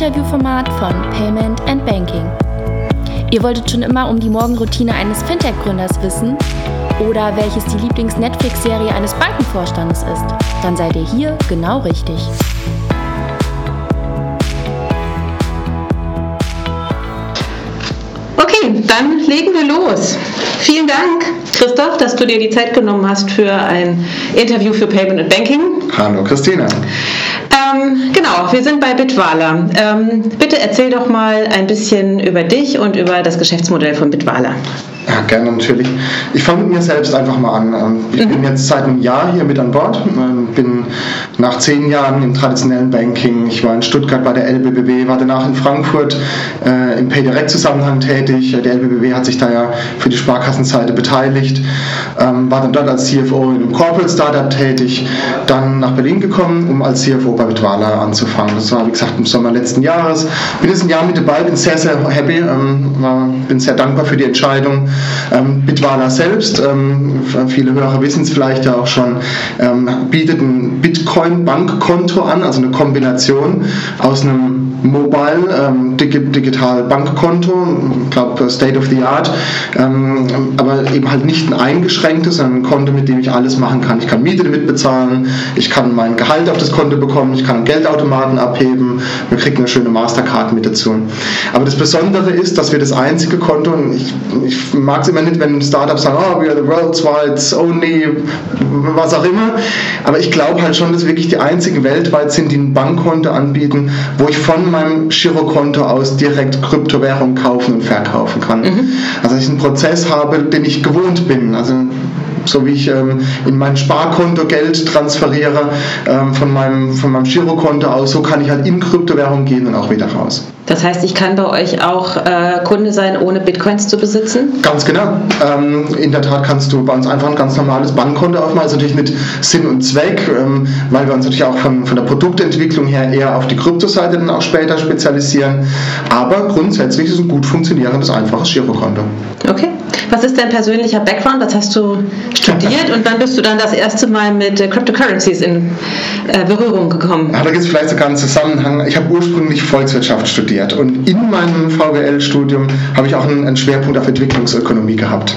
Interviewformat von Payment and Banking. Ihr wolltet schon immer um die Morgenroutine eines Fintech-Gründers wissen oder welches die Lieblings-Netflix-Serie eines Bankenvorstandes ist? Dann seid ihr hier genau richtig. Okay, dann legen wir los. Vielen Dank, Christoph, dass du dir die Zeit genommen hast für ein Interview für Payment and Banking. Hallo, Christina. Ähm, genau, wir sind bei Bitwala. Ähm, bitte erzähl doch mal ein bisschen über dich und über das Geschäftsmodell von Bitwala. Ja, gerne natürlich. Ich fange mit mir selbst einfach mal an. Ähm, ich mhm. bin jetzt seit einem Jahr hier mit an Bord. Ähm, bin nach zehn Jahren im traditionellen Banking. Ich war in Stuttgart bei der LBBW, war danach in Frankfurt äh, im PayDirect-Zusammenhang tätig. Der LBBW hat sich da ja für die Sparkassenseite beteiligt. Ähm, war dann dort als CFO in einem Corporate Startup tätig. Dann nach Berlin gekommen, um als CFO bei Bitwala anzufangen. Das war, wie gesagt, im Sommer letzten Jahres. Bin jetzt ein Jahr mit dabei, bin sehr, sehr happy, ähm, bin sehr dankbar für die Entscheidung ähm, Bitwala selbst, ähm, viele Hörer wissen es vielleicht ja auch schon, ähm, bietet ein Bitcoin-Bankkonto an, also eine Kombination aus einem Mobile ähm, Digital Bankkonto, ich glaube State of the Art, ähm, aber eben halt nicht ein eingeschränktes, sondern ein Konto, mit dem ich alles machen kann. Ich kann Miete damit bezahlen, ich kann mein Gehalt auf das Konto bekommen, ich kann Geldautomaten abheben, man kriegt eine schöne Mastercard mit dazu. Aber das Besondere ist, dass wir das einzige Konto, und ich, ich mag es immer nicht, wenn Startups sagen, oh, we are the world's wide only, was auch immer, aber ich glaube halt schon, dass wir wirklich die einzigen weltweit sind, die ein Bankkonto anbieten, wo ich von meinem Girokonto aus direkt Kryptowährung kaufen und verkaufen kann. Mhm. Also ich einen Prozess habe, den ich gewohnt bin. Also so wie ich ähm, in mein Sparkonto Geld transferiere ähm, von, meinem, von meinem Girokonto aus, so kann ich halt in Kryptowährung gehen und auch wieder raus. Das heißt, ich kann bei euch auch äh, Kunde sein, ohne Bitcoins zu besitzen? Ganz genau. Ähm, in der Tat kannst du bei uns einfach ein ganz normales Bankkonto aufmachen. Ist natürlich nicht Sinn und Zweck, ähm, weil wir uns natürlich auch von, von der Produktentwicklung her eher auf die Kryptoseite dann auch später spezialisieren. Aber grundsätzlich ist es ein gut funktionierendes, einfaches Girokonto. Okay. Was ist dein persönlicher Background? Was hast du studiert? Und wann bist du dann das erste Mal mit äh, Cryptocurrencies in äh, Berührung gekommen? Ja, da gibt es vielleicht sogar einen Zusammenhang. Ich habe ursprünglich Volkswirtschaft studiert und in meinem VWL-Studium habe ich auch einen, einen Schwerpunkt auf Entwicklungsökonomie gehabt.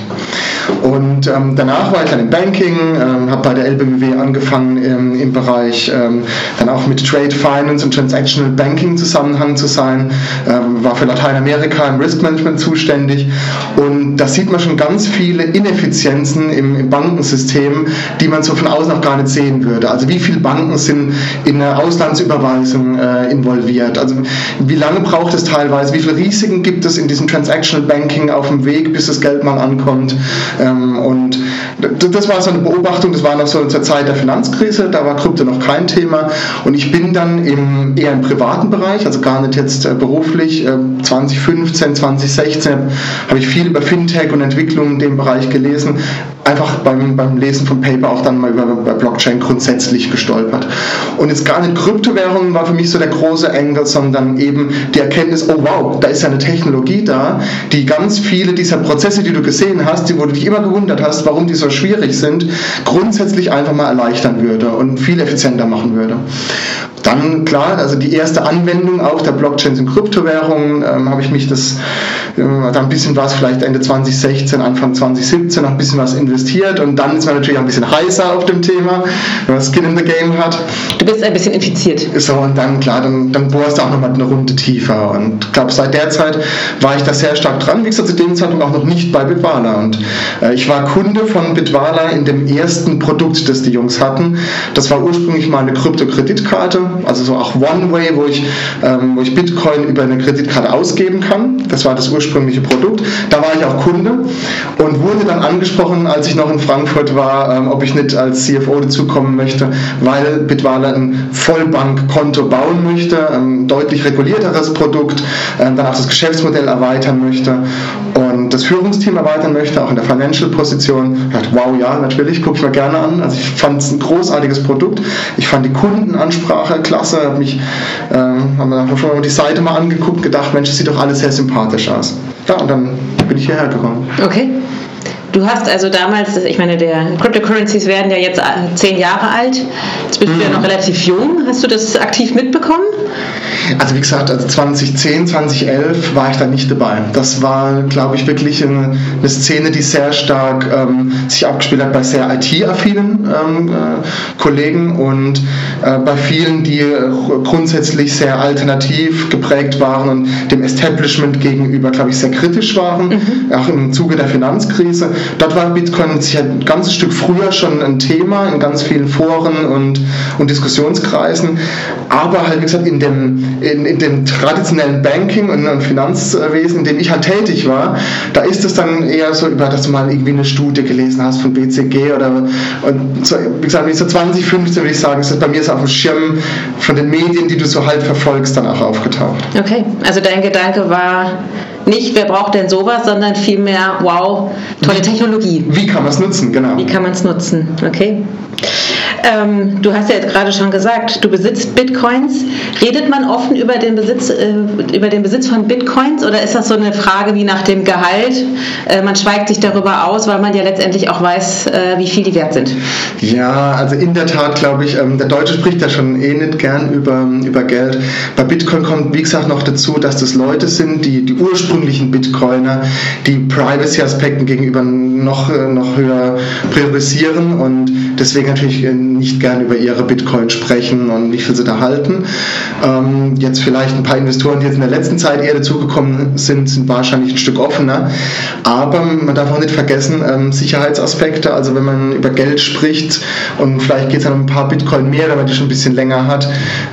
Und ähm, danach war ich dann im Banking, ähm, habe bei der LBBW angefangen ähm, im Bereich ähm, dann auch mit Trade Finance und Transactional Banking Zusammenhang zu sein, ähm, war für Lateinamerika im Risk Management zuständig und da sieht man schon ganz viele Ineffizienzen im, im Bankensystem, die man so von außen auch gar nicht sehen würde. Also wie viele Banken sind in eine Auslandsüberweisung äh, involviert? Also wie lange braucht es teilweise? Wie viele Risiken gibt es in diesem Transactional Banking auf dem Weg, bis das Geld mal ankommt? Ähm, und das war so eine Beobachtung, das war noch so zur Zeit der Finanzkrise, da war Krypto noch kein Thema. Und ich bin dann im, eher im privaten Bereich, also gar nicht jetzt äh, beruflich, 2015, äh, 2016 habe ich viel über Fintech und Entwicklung in dem Bereich gelesen, einfach beim, beim Lesen von Paper auch dann mal über Blockchain grundsätzlich gestolpert. Und jetzt gar nicht Kryptowährungen war für mich so der große Engel, sondern eben die Erkenntnis, oh wow, da ist ja eine Technologie da, die ganz viele dieser Prozesse, die du gesehen hast, die, wo du dich immer gewundert hast, warum die so schwierig sind, grundsätzlich einfach mal erleichtern würde und viel effizienter machen würde. Dann klar, also die erste Anwendung auch der Blockchains und Kryptowährungen ähm, habe ich mich das, äh, da ein bisschen was vielleicht Ende 2016, Anfang 2017 noch ein bisschen was investiert und dann ist man natürlich auch ein bisschen heißer auf dem Thema, wenn man Skin in the Game hat. Du bist ein bisschen infiziert. So und dann klar, dann, dann bohrst du auch nochmal eine Runde tiefer und ich glaube seit der Zeit war ich da sehr stark dran. Wie gesagt, zu dem Zeitpunkt auch noch nicht bei Bitwala und äh, ich war Kunde von Bitwala in dem ersten Produkt, das die Jungs hatten. Das war ursprünglich mal eine Krypto-Kreditkarte also so auch One-Way, wo, ich, ähm, wo ich Bitcoin über eine Kreditkarte ausgeben kann. Das war das ursprüngliche Produkt. Da war ich auch Kunde und wurde dann angesprochen, als ich noch in Frankfurt war, ähm, ob ich nicht als CFO dazukommen möchte, weil Bitwala ein Vollbankkonto bauen möchte, ein deutlich regulierteres Produkt, äh, dann auch das Geschäftsmodell erweitern möchte und das Führungsteam erweitern möchte, auch in der Financial-Position. Dachte, wow, ja, natürlich, gucke ich mir gerne an. Also ich fand es ein großartiges Produkt. Ich fand die Kundenansprache klasse, habe mich, äh, haben wir schon mal die Seite mal angeguckt, gedacht, Mensch, das sieht doch alles sehr sympathisch aus. Ja, und dann bin ich hierher gekommen. Okay. Du hast also damals, ich meine, der Cryptocurrencies werden ja jetzt zehn Jahre alt. Jetzt bist mhm. du ja mhm. noch relativ jung. Hast du das aktiv mitbekommen? Also wie gesagt, also 2010, 2011 war ich da nicht dabei. Das war, glaube ich, wirklich eine, eine Szene, die sehr stark ähm, sich abgespielt hat bei sehr IT-affinen ähm, äh, Kollegen und äh, bei vielen, die äh, grundsätzlich sehr alternativ geprägt waren und dem Establishment gegenüber, glaube ich, sehr kritisch waren, mhm. auch im Zuge der Finanzkrise. Dort war Bitcoin sicher ein ganzes Stück früher schon ein Thema in ganz vielen Foren und, und Diskussionskreisen, aber halt, wie gesagt, in dem in, in dem traditionellen Banking und Finanzwesen, in dem ich halt tätig war, da ist es dann eher so, über dass du mal irgendwie eine Studie gelesen hast von BCG oder und so, wie gesagt, so 2015 würde ich sagen, ist das bei mir ist auf dem Schirm von den Medien, die du so halt verfolgst, dann auch aufgetaucht. Okay, also dein Gedanke war nicht, wer braucht denn sowas, sondern vielmehr, wow, tolle Technologie. Wie kann man es nutzen, genau. Wie kann man es nutzen, okay. Ähm, du hast ja jetzt gerade schon gesagt, du besitzt Bitcoins. Redet man offen über den Besitz, äh, über den Besitz von Bitcoins oder ist das so eine Frage wie nach dem Gehalt? Äh, man schweigt sich darüber aus, weil man ja letztendlich auch weiß, äh, wie viel die wert sind. Ja, also in der Tat glaube ich, ähm, der Deutsche spricht ja schon eh nicht gern über, über Geld. Bei Bitcoin kommt, wie gesagt, noch dazu, dass das Leute sind, die, die ursprünglichen Bitcoiner, die Privacy-Aspekten gegenüber noch, äh, noch höher priorisieren und deswegen natürlich äh, nicht gern über ihre Bitcoin sprechen und wie viel sie da halten. Ähm, jetzt vielleicht ein paar Investoren, die jetzt in der letzten Zeit eher dazugekommen sind, sind wahrscheinlich ein Stück offener. Aber man darf auch nicht vergessen, ähm, Sicherheitsaspekte, also wenn man über Geld spricht und vielleicht geht es dann um ein paar Bitcoin mehr, wenn man die schon ein bisschen länger hat,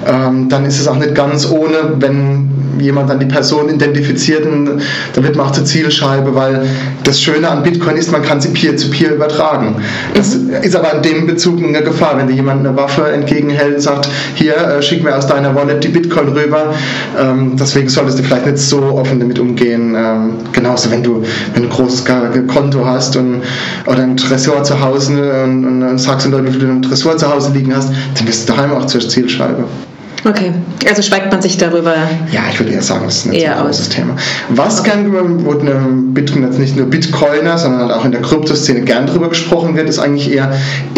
ähm, dann ist es auch nicht ganz ohne, wenn jemand dann die Person identifiziert und dann wird man auch zur Zielscheibe, weil das Schöne an Bitcoin ist, man kann sie peer-to-peer -peer übertragen. Das mhm. ist aber in dem Bezug eine Gefahr, wenn dir jemand eine Waffe entgegenhält und sagt, hier, äh, schick mir aus deiner Wallet die Bitcoin rüber. Ähm, deswegen solltest du vielleicht nicht so offen damit umgehen. Ähm, genauso, wenn du, wenn du ein großes Konto hast und, oder ein Tresor zu Hause und, und, und sagst wie viel du ein Tresor zu Hause liegen hast, dann bist du daheim auch zur Zielscheibe. Okay, also schweigt man sich darüber. Ja, ich würde eher sagen, das ist ein eher großes. Thema. Was okay. gern, wo Bitcoin jetzt nicht nur Bitcoiner, sondern halt auch in der Kryptoszene gern drüber gesprochen wird, ist eigentlich eher,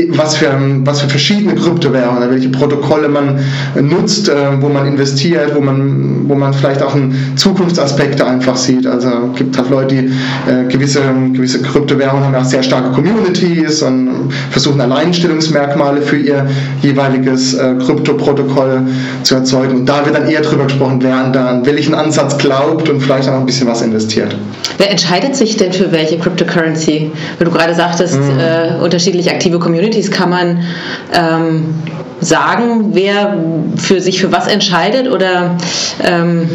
was für, was für verschiedene Kryptowährungen, welche Protokolle man nutzt, äh, wo man investiert, wo man, wo man vielleicht auch Zukunftsaspekte einfach sieht. Also es gibt halt Leute, die äh, gewisse, gewisse Kryptowährungen haben auch sehr starke Communities und versuchen Alleinstellungsmerkmale für ihr jeweiliges äh, Kryptoprotokoll zu erzeugen. Und da wird dann eher drüber gesprochen, wer an, an welchen Ansatz glaubt und vielleicht auch ein bisschen was investiert. Wer entscheidet sich denn für welche Cryptocurrency? Weil du gerade sagtest, mhm. äh, unterschiedlich aktive Communities kann man ähm, sagen, wer für sich für was entscheidet oder ähm,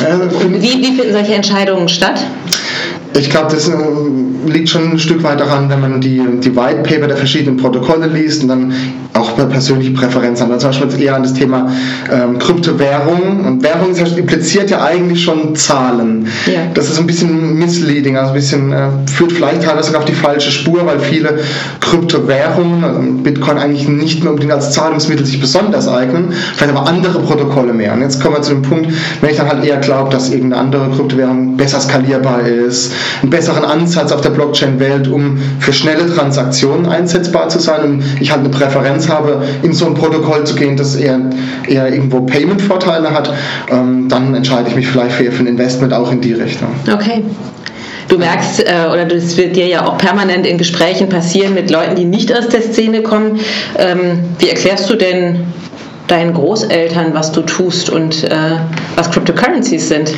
äh, wie, wie finden solche Entscheidungen statt? Ich glaube, das äh, liegt schon ein Stück weit daran, wenn man die, die White Paper der verschiedenen Protokolle liest und dann auch persönliche Präferenzen hat. Also zum Beispiel eher an das Thema ähm, Kryptowährung. Und Währung impliziert ja eigentlich schon Zahlen. Ja. Das ist ein bisschen misleading, also ein bisschen äh, führt vielleicht teilweise sogar auf die falsche Spur, weil viele Kryptowährungen, also Bitcoin eigentlich nicht mehr unbedingt als Zahlungsmittel sich besonders eignen, vielleicht aber andere Protokolle mehr. Und jetzt kommen wir zu dem Punkt, wenn ich dann halt eher glaube, dass irgendeine andere Kryptowährung besser skalierbar ist, einen besseren Ansatz auf der Blockchain-Welt, um für schnelle Transaktionen einsetzbar zu sein und ich halt eine Präferenz habe, in so ein Protokoll zu gehen, das eher, eher irgendwo Payment-Vorteile hat, ähm, dann entscheide ich mich vielleicht für, für ein Investment auch in die Richtung. Okay. Du merkst, äh, oder das wird dir ja auch permanent in Gesprächen passieren mit Leuten, die nicht aus der Szene kommen. Ähm, wie erklärst du denn deinen Großeltern, was du tust und äh, was Cryptocurrencies sind?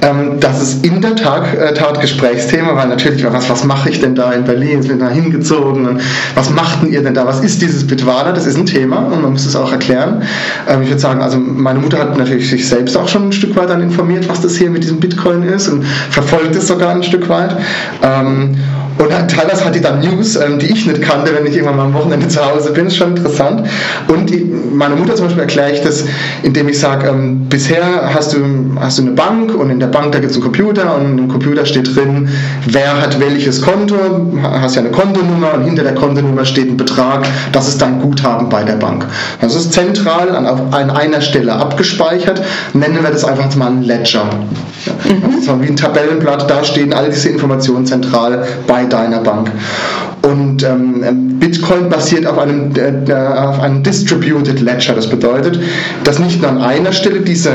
Ähm, das ist in der Tat, äh, Tat Gesprächsthema, weil natürlich, was, was mache ich denn da in Berlin? Sind da hingezogen? Und was machten ihr denn da? Was ist dieses Bitwala? Das ist ein Thema und man muss es auch erklären. Ähm, ich würde sagen, also meine Mutter hat natürlich sich selbst auch schon ein Stück weit dann informiert, was das hier mit diesem Bitcoin ist und verfolgt es sogar ein Stück weit. Ähm, und teilweise hat die dann News, ähm, die ich nicht kannte, wenn ich irgendwann mal am Wochenende zu Hause bin. Das ist schon interessant. Und die, meine Mutter zum Beispiel erkläre ich das, indem ich sage, ähm, bisher hast du, hast du eine Bank und in der Bank, da gibt es einen Computer und im Computer steht drin, wer hat welches Konto, hast ja eine Kontonummer und hinter der Kontonummer steht ein Betrag, das ist dein Guthaben bei der Bank. Das ist zentral an, an einer Stelle abgespeichert, nennen wir das einfach mal ein Ledger. Mhm. Das ist wie ein Tabellenblatt, da stehen all diese Informationen zentral bei bei deiner Bank. Und ähm, Bitcoin basiert auf einem, äh, auf einem Distributed Ledger. Das bedeutet, dass nicht nur an einer Stelle diese,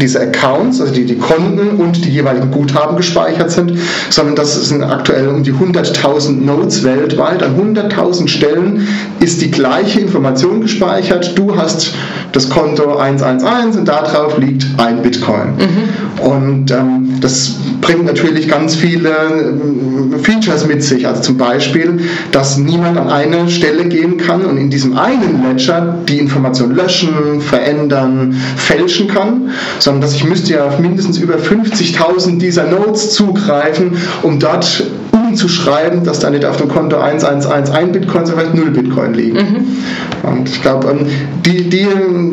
diese Accounts, also die, die Konten und die jeweiligen Guthaben gespeichert sind, sondern dass es sind aktuell um die 100.000 Nodes weltweit. An 100.000 Stellen ist die gleiche Information gespeichert. Du hast das Konto 111 und darauf liegt ein Bitcoin. Mhm. Und ähm, das bringt natürlich ganz viele äh, Features mit sich. Also zum Beispiel, dass niemand an eine Stelle gehen kann und in diesem einen Ledger die Information löschen, verändern, fälschen kann, sondern dass ich müsste ja auf mindestens über 50.000 dieser Nodes zugreifen, um dort umzuschreiben, dass da nicht auf dem Konto 111 ein Bitcoin, sondern vielleicht 0 Bitcoin liegen. Mhm. Und ich glaube, ähm, die, die,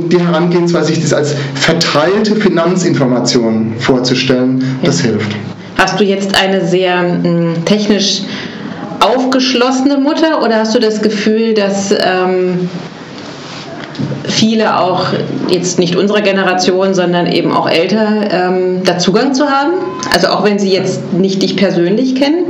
die Herangehensweise, sich das als verteilte Finanzinformation vorzustellen, ja. das hilft. Hast du jetzt eine sehr mh, technisch aufgeschlossene Mutter oder hast du das Gefühl, dass ähm, viele auch jetzt nicht unserer Generation, sondern eben auch älter, ähm, da Zugang zu haben? Also auch wenn sie jetzt nicht dich persönlich kennen.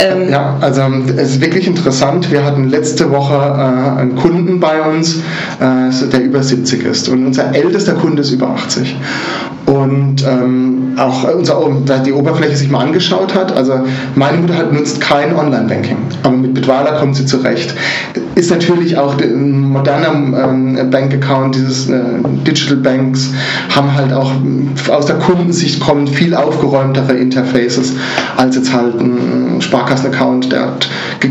Ähm ja, also es ist wirklich interessant. Wir hatten letzte Woche äh, einen Kunden bei uns, äh, der über 70 ist. Und unser ältester Kunde ist über 80 und ähm, auch unser, die Oberfläche sich mal angeschaut hat. Also meine Mutter hat, nutzt kein Online-Banking, aber mit Bitwala kommt sie zurecht. Ist natürlich auch ein moderner ähm, Bank-Account, dieses äh, Digital Banks haben halt auch aus der Kundensicht kommen viel aufgeräumtere Interfaces als jetzt halt ein Sparkassen-Account, der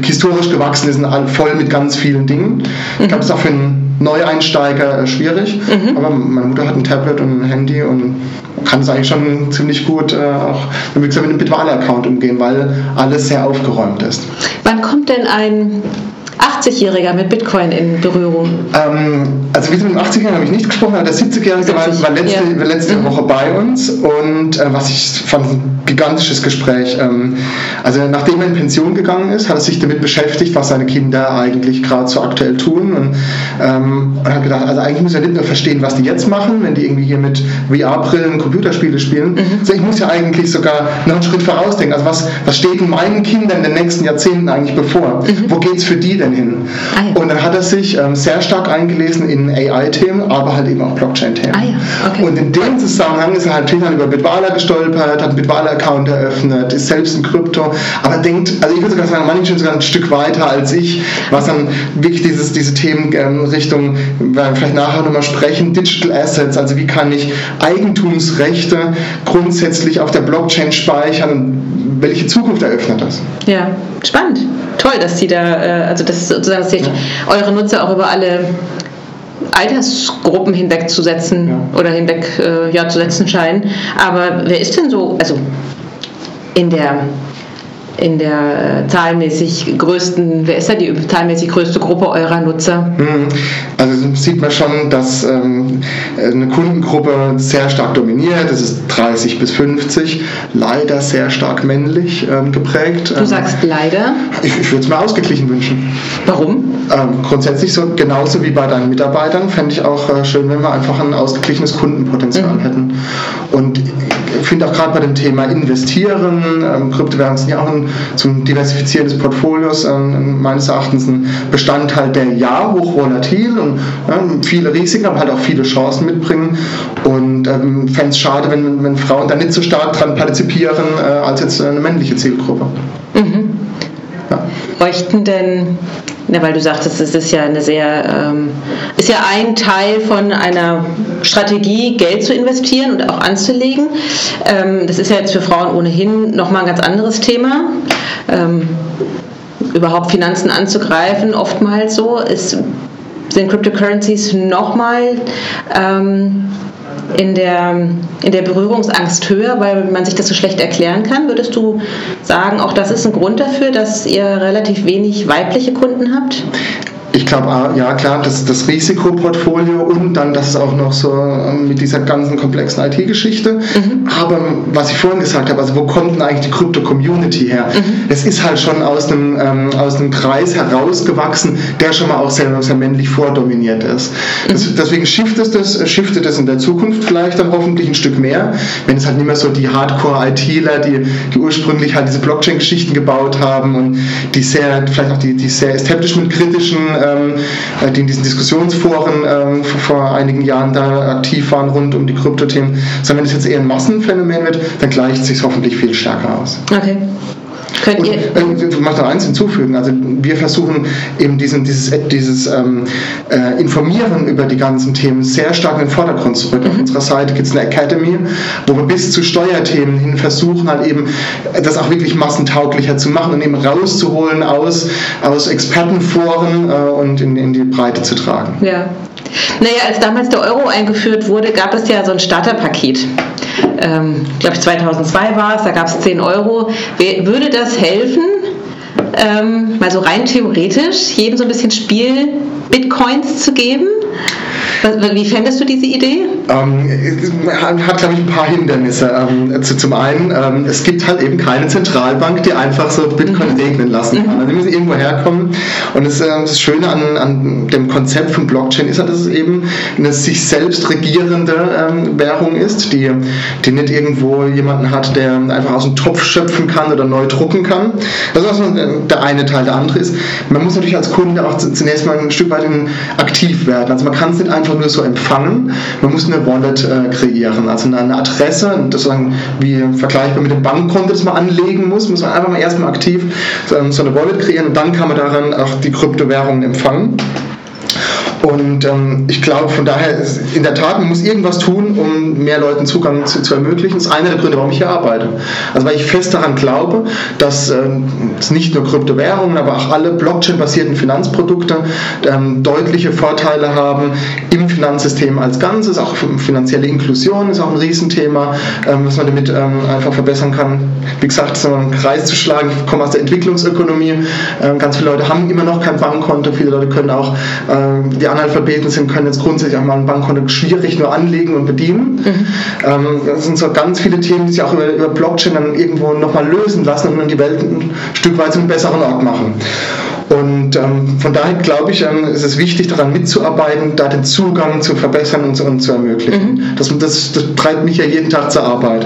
historisch gewachsen ist voll mit ganz vielen Dingen. Ich glaube, es ist auch für einen Neueinsteiger äh, schwierig, mhm. aber meine Mutter hat ein Tablet und ein Handy und kann es eigentlich schon ziemlich gut äh, auch mit einem Bitwale-Account umgehen, weil alles sehr aufgeräumt ist. Wann kommt denn ein 80-Jähriger mit Bitcoin in Berührung? Ähm, also wie mit dem 80-Jährigen habe ich nicht gesprochen, aber der 70-Jährige war, war, letzte, ja. letzte mhm. Woche bei uns und äh, was ich fand, ein gigantisches Gespräch. Ähm, also nachdem er in Pension gegangen ist, hat er sich damit beschäftigt, was seine Kinder eigentlich gerade so aktuell tun und, ähm, und hat gedacht, also eigentlich muss er nicht nur verstehen, was die jetzt machen, wenn die irgendwie hier mit VR-Brillen Computerspiele spielen, mhm. sondern ich muss ja eigentlich sogar noch einen Schritt vorausdenken. Also was, was steht in meinen Kindern in den nächsten Jahrzehnten eigentlich bevor? Mhm. Wo geht es für die denn hin? Ah, ja. Und dann hat er sich ähm, sehr stark eingelesen in AI-Themen, aber halt eben auch Blockchain-Themen. Ah, ja. okay. Und in dem Zusammenhang ist er halt dann über Bitwala gestolpert, hat einen Bitwala-Account eröffnet, ist selbst ein Krypto, aber denkt, also ich würde sogar sagen, manchmal sogar ein Stück weiter als ich, was dann wirklich dieses, diese Themen ähm, Richtung, werden wir vielleicht nachher nochmal sprechen, Digital Assets, also wie kann ich Eigentumsrechte grundsätzlich auf der Blockchain speichern welche Zukunft eröffnet das? Ja, spannend. Toll, dass Sie da, äh, also das sozusagen, dass sich ja. eure Nutzer auch über alle Altersgruppen hinwegzusetzen ja. oder hinweg äh, ja, zu setzen scheinen. Aber wer ist denn so, also in der in der äh, zahlenmäßig größten, wer ist da die zahlenmäßig größte Gruppe eurer Nutzer? Hm. Also sieht man schon, dass ähm, eine Kundengruppe sehr stark dominiert. Das ist 30 bis 50, leider sehr stark männlich ähm, geprägt. Du sagst leider? Ich, ich würde es mir ausgeglichen wünschen. Warum? Ähm, grundsätzlich so genauso wie bei deinen Mitarbeitern fände ich auch äh, schön, wenn wir einfach ein ausgeglichenes Kundenpotenzial mhm. hätten. Und ich finde auch gerade bei dem Thema Investieren, ähm, Kryptowährungen sind ja auch ein, zum Diversifizieren des Portfolios ähm, meines Erachtens ein Bestandteil, der ja hoch volatil und ja, viele Risiken, aber halt auch viele Chancen mitbringen. Und ähm, fände es schade, wenn, wenn Frauen da nicht so stark dran partizipieren äh, als jetzt eine männliche Zielgruppe. Mhm. Ja. Bräuchten denn na, weil du sagtest, es ist ja eine sehr, ähm, ist ja ein Teil von einer Strategie, Geld zu investieren und auch anzulegen. Ähm, das ist ja jetzt für Frauen ohnehin nochmal ein ganz anderes Thema. Ähm, überhaupt Finanzen anzugreifen, oftmals so, ist, sind Cryptocurrencies nochmal ähm, in der, in der Berührungsangst höher, weil man sich das so schlecht erklären kann? Würdest du sagen, auch das ist ein Grund dafür, dass ihr relativ wenig weibliche Kunden habt? Ich glaube, ah, ja klar, das, das Risikoportfolio und dann das auch noch so ähm, mit dieser ganzen komplexen IT-Geschichte. Mhm. Aber was ich vorhin gesagt habe, also wo kommt denn eigentlich die Krypto-Community her? Mhm. Es ist halt schon aus einem, ähm, aus einem Kreis herausgewachsen, der schon mal auch sehr, sehr männlich vordominiert ist. Mhm. Das, deswegen shiftet es, shiftet es in der Zukunft vielleicht dann hoffentlich ein Stück mehr, wenn es halt nicht mehr so die Hardcore-ITler, die, die ursprünglich halt diese Blockchain-Geschichten gebaut haben und die sehr, vielleicht auch die, die sehr establishment-kritischen äh, die in diesen Diskussionsforen ähm, vor, einigen Jahren da aktiv waren rund um die Kryptothemen, sondern wenn es jetzt eher ein Massenphänomen wird, dann gleicht es sich hoffentlich viel stärker aus. Okay. Könnt und, ihr äh, ich möchte noch eins hinzufügen. Also wir versuchen eben diesen, dieses, dieses ähm, äh, Informieren über die ganzen Themen sehr stark in den Vordergrund zu rücken. Mhm. Auf unserer Seite gibt es eine Academy, wo wir bis zu Steuerthemen hin versuchen, halt eben das auch wirklich massentauglicher zu machen und eben rauszuholen aus, aus Expertenforen äh, und in, in die Breite zu tragen. Ja. Naja, als damals der Euro eingeführt wurde, gab es ja so ein Starterpaket. Ähm, glaube ich 2002 war es, da gab es 10 Euro. Würde das helfen, ähm, mal so rein theoretisch, jedem so ein bisschen Spiel Bitcoins zu geben? Wie fändest du diese Idee? Ähm, hat, glaube ich, ein paar Hindernisse. Ähm, zum einen, ähm, es gibt halt eben keine Zentralbank, die einfach so Bitcoin mhm. regnen lassen kann. Also die müssen irgendwo herkommen. Und das, äh, das Schöne an, an, dem Konzept von Blockchain ist halt, dass es eben eine sich selbst regierende ähm, Währung ist, die, die nicht irgendwo jemanden hat, der einfach aus dem Topf schöpfen kann oder neu drucken kann. Das ist der eine Teil. Der andere ist, man muss natürlich als Kunde auch zunächst mal ein Stück weit aktiv werden. Also man kann es nicht einfach nur so empfangen, man muss eine Wallet äh, kreieren, also eine Adresse, das sozusagen wie vergleichbar mit dem Bankkonto, das man anlegen muss, muss man einfach mal erstmal aktiv so, so eine Wallet kreieren und dann kann man daran auch die Kryptowährungen empfangen. Und ähm, ich glaube, von daher, in der Tat, man muss irgendwas tun, um mehr Leuten Zugang zu, zu, ermöglichen. Das ist einer der Gründe, warum ich hier arbeite. Also weil ich fest daran glaube, dass ähm, nicht nur Kryptowährungen, aber auch alle Blockchain-basierten Finanzprodukte ähm, deutliche Vorteile haben im Finanzsystem als Ganzes. Auch finanzielle Inklusion ist auch ein Riesenthema, ähm, was man damit ähm, einfach verbessern kann. Wie gesagt, so einen Kreis zu schlagen, ich komme aus der Entwicklungsökonomie. Ähm, ganz viele Leute haben immer noch kein Bankkonto, viele Leute können auch die Analphabeten sind, können jetzt grundsätzlich auch mal ein Bankkonto schwierig nur anlegen und bedienen. Mhm. Ähm, das sind so ganz viele Themen, die sich auch über, über Blockchain dann irgendwo nochmal lösen lassen und die Welt ein Stück weit zu einem besseren Ort machen. Und ähm, von daher glaube ich, ähm, ist es wichtig, daran mitzuarbeiten, da den Zugang zu verbessern und, und zu ermöglichen. Mhm. Das, das, das treibt mich ja jeden Tag zur Arbeit.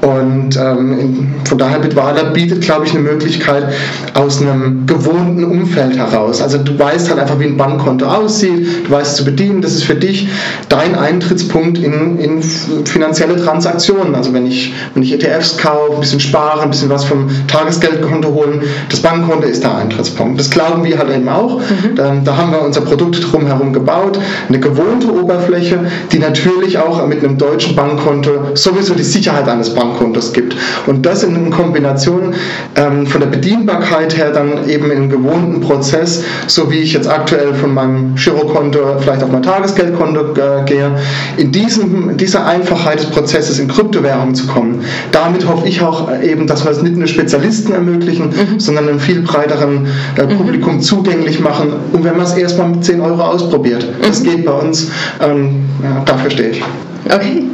Und ähm, von daher Bitwala bietet, glaube ich, eine Möglichkeit aus einem gewohnten Umfeld heraus. Also du weißt halt einfach, wie ein Bankkonto aussieht, du weißt es zu bedienen, das ist für dich dein Eintrittspunkt in, in finanzielle Transaktionen. Also wenn ich, wenn ich ETFs kaufe, ein bisschen spare, ein bisschen was vom Tagesgeldkonto holen, das Bankkonto ist der Eintrittspunkt. Das glauben wir halt eben auch. Mhm. Da, da haben wir unser Produkt drumherum gebaut, eine gewohnte Oberfläche, die natürlich auch mit einem deutschen Bankkonto sowieso die Sicherheit eines Bankkontos Bankkontos gibt. Und das in Kombination ähm, von der Bedienbarkeit her dann eben im gewohnten Prozess, so wie ich jetzt aktuell von meinem Girokonto vielleicht auf mein Tagesgeldkonto äh, gehe, in, diesem, in dieser Einfachheit des Prozesses in Kryptowährungen zu kommen. Damit hoffe ich auch eben, dass wir es nicht nur Spezialisten ermöglichen, mhm. sondern einem viel breiteren äh, mhm. Publikum mhm. zugänglich machen. Und wenn man es erstmal mit 10 Euro ausprobiert, mhm. das geht bei uns, ähm, ja, dafür stehe ich. Okay.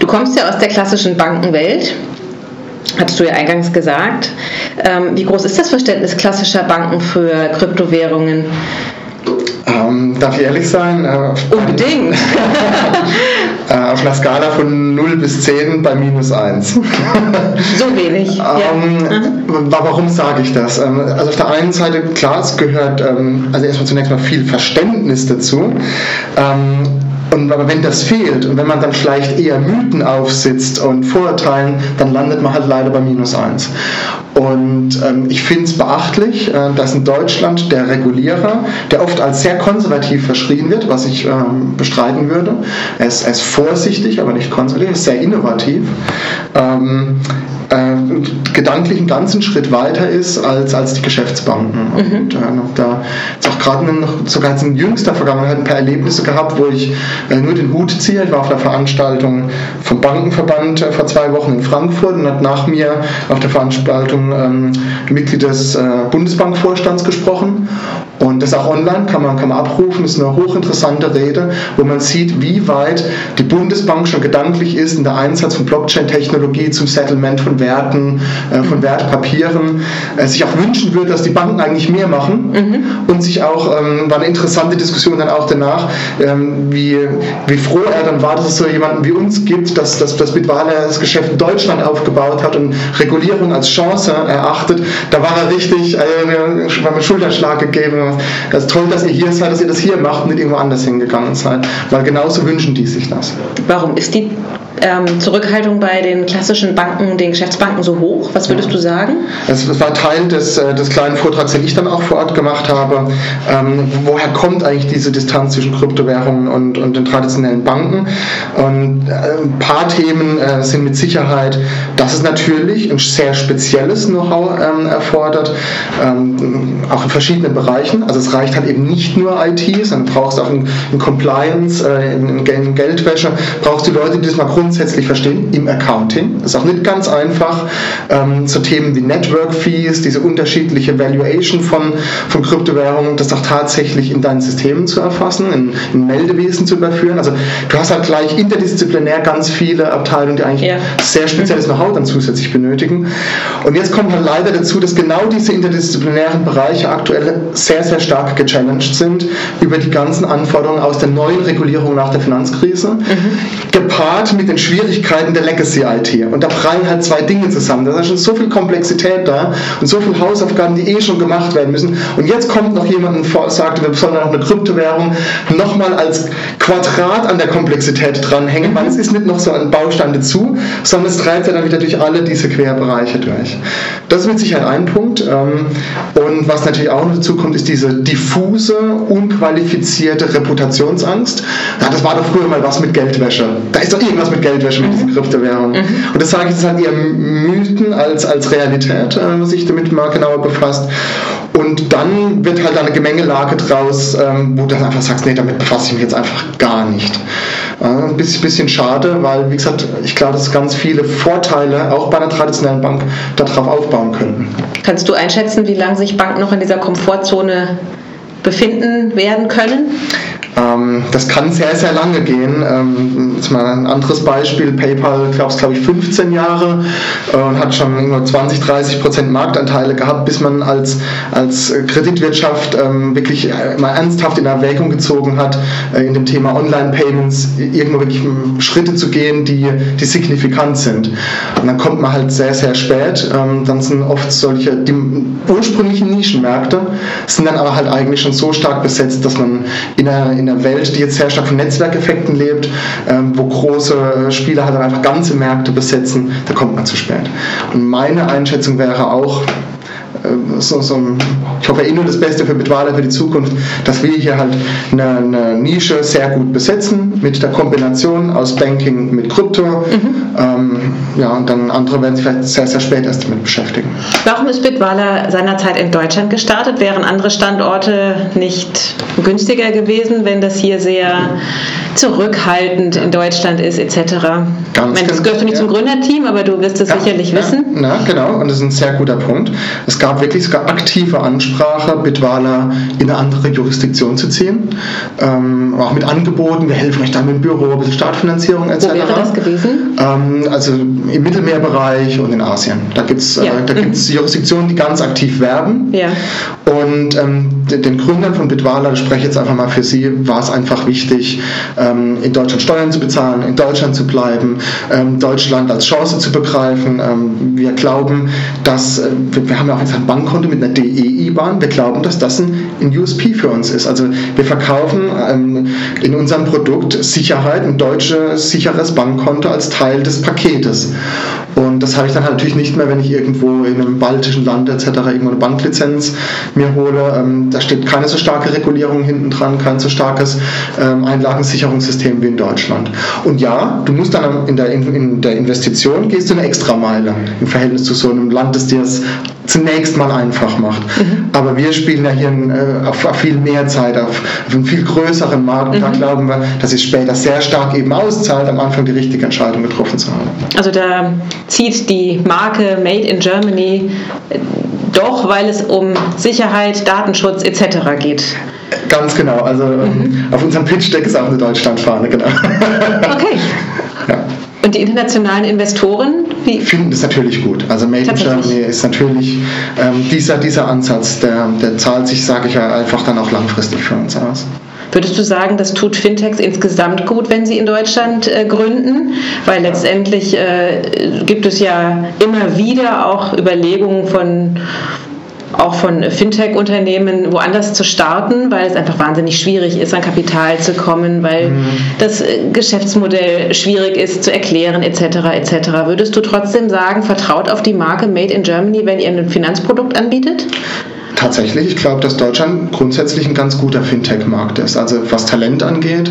Du kommst ja aus der klassischen Bankenwelt. Hattest du ja eingangs gesagt. Ähm, wie groß ist das Verständnis klassischer Banken für Kryptowährungen? Ähm, darf ich ehrlich sein? Äh, Unbedingt. äh, auf einer Skala von 0 bis 10 bei minus 1. so wenig. ähm, ja. Warum sage ich das? Ähm, also auf der einen Seite, klar, es gehört ähm, also erstmal zunächst mal viel Verständnis dazu. Ähm, und, aber wenn das fehlt und wenn man dann vielleicht eher Mythen aufsitzt und Vorurteilen, dann landet man halt leider bei minus eins. Und ähm, ich finde es beachtlich, äh, dass in Deutschland der Regulierer, der oft als sehr konservativ verschrien wird, was ich ähm, bestreiten würde, er ist, er ist, vorsichtig, aber nicht konservativ, er ist sehr innovativ. Ähm, äh, gedanklich einen ganzen Schritt weiter ist als, als die Geschäftsbanken. Mhm. Und äh, da ist auch gerade sogar in jüngster Vergangenheit ein paar Erlebnisse gehabt, wo ich äh, nur den Hut ziehe. Ich war auf einer Veranstaltung vom Bankenverband äh, vor zwei Wochen in Frankfurt und hat nach mir auf der Veranstaltung ähm, Mitglied des äh, Bundesbankvorstands gesprochen. Und das auch online, kann man, kann man abrufen, das ist eine hochinteressante Rede, wo man sieht, wie weit die Bundesbank schon gedanklich ist in der Einsatz von Blockchain-Technologie zum Settlement von Werten, äh, von Wertpapieren, äh, sich auch wünschen würde, dass die Banken eigentlich mehr machen mhm. und sich auch, ähm, war eine interessante Diskussion dann auch danach, ähm, wie, wie froh er dann war, dass es so jemanden wie uns gibt, dass, dass, dass Bitwala das Geschäft in Deutschland aufgebaut hat und Regulierung als Chance erachtet. Da war er richtig, äh, war mir Schulterschlag gegeben es ist toll, dass ihr hier seid, dass ihr das hier macht und nicht irgendwo anders hingegangen seid, weil genauso wünschen die sich das. Warum ist die ähm, Zurückhaltung bei den klassischen Banken, den Geschäftsbanken so hoch? Was würdest du sagen? Es war Teil des, äh, des kleinen Vortrags, den ich dann auch vor Ort gemacht habe. Ähm, woher kommt eigentlich diese Distanz zwischen Kryptowährungen und, und den traditionellen Banken? Und äh, ein paar Themen äh, sind mit Sicherheit, dass es natürlich ein sehr spezielles Know-how ähm, erfordert, ähm, auch in verschiedenen Bereichen. Also es reicht halt eben nicht nur IT, sondern brauchst auch in, in Compliance, äh, in, in, Geldwäsche, brauchst du Leute, die das mal grundsätzlich grundsätzlich verstehen im Accounting. Das ist auch nicht ganz einfach. Ähm, zu Themen wie Network Fees, diese unterschiedliche Valuation von, von Kryptowährungen, das auch tatsächlich in deinen Systemen zu erfassen, in, in Meldewesen zu überführen. Also du hast halt gleich interdisziplinär ganz viele Abteilungen, die eigentlich ja. sehr spezielles Know-how dann zusätzlich benötigen. Und jetzt kommt halt leider dazu, dass genau diese interdisziplinären Bereiche aktuell sehr, sehr stark gechallenged sind über die ganzen Anforderungen aus der neuen Regulierung nach der Finanzkrise, mhm. gepaart mit den Schwierigkeiten der Legacy-IT. Und da prallen halt zwei Dinge zusammen. Da ist schon so viel Komplexität da und so viele Hausaufgaben, die eh schon gemacht werden müssen. Und jetzt kommt noch jemand und sagt, wir sollen noch eine Kryptowährung nochmal als Quadrat an der Komplexität dranhängen, weil es ist nicht noch so ein Baustein dazu, sondern es treibt ja dann wieder durch alle diese Querbereiche durch. Das ist mit Sicherheit ein Punkt. Ähm, und was natürlich auch noch dazu kommt, ist diese diffuse, unqualifizierte Reputationsangst. Das war doch früher mal was mit Geldwäsche. Da ist doch irgendwas mit Geldwäsche. Geldwäsche mit diesen Kryptowährungen. Und das sage ich, das sind halt eher Mythen als, als Realität, äh, wenn man sich damit mal genauer befasst. Und dann wird halt eine Gemengelage draus, ähm, wo du dann einfach sagst, nee, damit befasse ich mich jetzt einfach gar nicht. Ein bisschen, bisschen schade, weil, wie gesagt, ich glaube, dass ganz viele Vorteile auch bei einer traditionellen Bank darauf aufbauen könnten. Kannst du einschätzen, wie lange sich Banken noch in dieser Komfortzone befinden werden können? Ähm, das kann sehr, sehr lange gehen. Ähm, jetzt mal ein anderes Beispiel. PayPal gab es, glaube ich, 15 Jahre äh, und hat schon nur 20, 30 Prozent Marktanteile gehabt, bis man als, als Kreditwirtschaft ähm, wirklich äh, mal ernsthaft in Erwägung gezogen hat, äh, in dem Thema Online-Payments irgendwo wirklich ähm, Schritte zu gehen, die, die signifikant sind. Und dann kommt man halt sehr, sehr spät. Ähm, dann sind oft solche, die ursprünglichen Nischenmärkte sind dann aber halt eigentlich schon so stark besetzt, dass man in einer, in einer Welt, die jetzt sehr stark von Netzwerkeffekten lebt, ähm, wo große Spieler halt einfach ganze Märkte besetzen, da kommt man zu spät. Und meine Einschätzung wäre auch, so, so, ich hoffe eh nur das Beste für Bitwala für die Zukunft, dass wir hier halt eine, eine, Nische sehr gut besetzen mit der Kombination aus Banking mit Krypto. Mhm. Ähm, ja, und dann andere werden sich vielleicht sehr, sehr spät erst damit beschäftigen. Warum ist Bitwala seinerzeit in Deutschland gestartet? Wären andere Standorte nicht günstiger gewesen, wenn das hier sehr zurückhaltend in Deutschland ist, etc.? Ganz meine, das gehört nicht ja. zum Gründerteam, aber du wirst es ja, sicherlich ja, wissen. Na, genau, und das ist ein sehr guter Punkt. Es gab wirklich sogar aktive Ansprache, Bitwala in eine andere Jurisdiktion zu ziehen. Ähm, auch mit Angeboten, wir helfen euch dann mit dem Büro, ein bisschen Startfinanzierung etc. Wo wäre das gewesen? Ähm, also im Mittelmeerbereich und in Asien. Da gibt es äh, äh, mhm. Jurisdiktionen, die ganz aktiv werben. Ja. Und ähm, den Gründern von Bitwala, ich spreche jetzt einfach mal für Sie, war es einfach wichtig, ähm, in Deutschland Steuern zu bezahlen, in Deutschland zu bleiben, ähm, Deutschland als Chance zu begreifen. Ähm, wir glauben, dass, äh, wir haben ja auch jetzt ein Bankkonto mit einer DE-IBAN, wir glauben, dass das ein, USP für uns ist. Also wir verkaufen in unserem Produkt Sicherheit, ein deutsches sicheres Bankkonto als Teil des Paketes. Und Und das habe ich dann halt natürlich nicht mehr, wenn ich irgendwo in einem baltischen Land etc. irgendwo eine Banklizenz mir hole. Ähm, da steht keine so starke Regulierung hinten dran, kein so starkes ähm, Einlagensicherungssystem wie in Deutschland. Und ja, du musst dann in der, in, der Investition gehst du eine Extrameile im Verhältnis zu so einem Land, das dir es zunächst mal einfach macht. Mhm. Aber wir spielen ja hier äh, auf, auf, viel mehr Zeit, auf, auf einen viel größeren Markt. Mhm. Da glauben wir, dass es später sehr stark eben auszahlt, am Anfang die richtige Entscheidung getroffen zu haben. Also da zieht die Marke Made in Germany äh, doch, weil es um Sicherheit, Datenschutz etc. geht. Ganz genau. Also mhm. auf unserem Pitch-Deck ist auch eine Deutschlandfahne, genau. Okay. Ja. Und die internationalen Investoren wie? finden das natürlich gut. Also Made in Germany ist natürlich ähm, dieser, dieser Ansatz, der, der zahlt sich, sage ich ja, einfach dann auch langfristig für uns aus. Würdest du sagen, das tut Fintechs insgesamt gut, wenn sie in Deutschland äh, gründen? Weil letztendlich äh, gibt es ja immer wieder auch Überlegungen von auch von Fintech-Unternehmen woanders zu starten, weil es einfach wahnsinnig schwierig ist, an Kapital zu kommen, weil mhm. das äh, Geschäftsmodell schwierig ist zu erklären, etc. etc. Würdest du trotzdem sagen, vertraut auf die Marke Made in Germany, wenn ihr ein Finanzprodukt anbietet? Tatsächlich, ich glaube, dass Deutschland grundsätzlich ein ganz guter Fintech-Markt ist. Also was Talent angeht,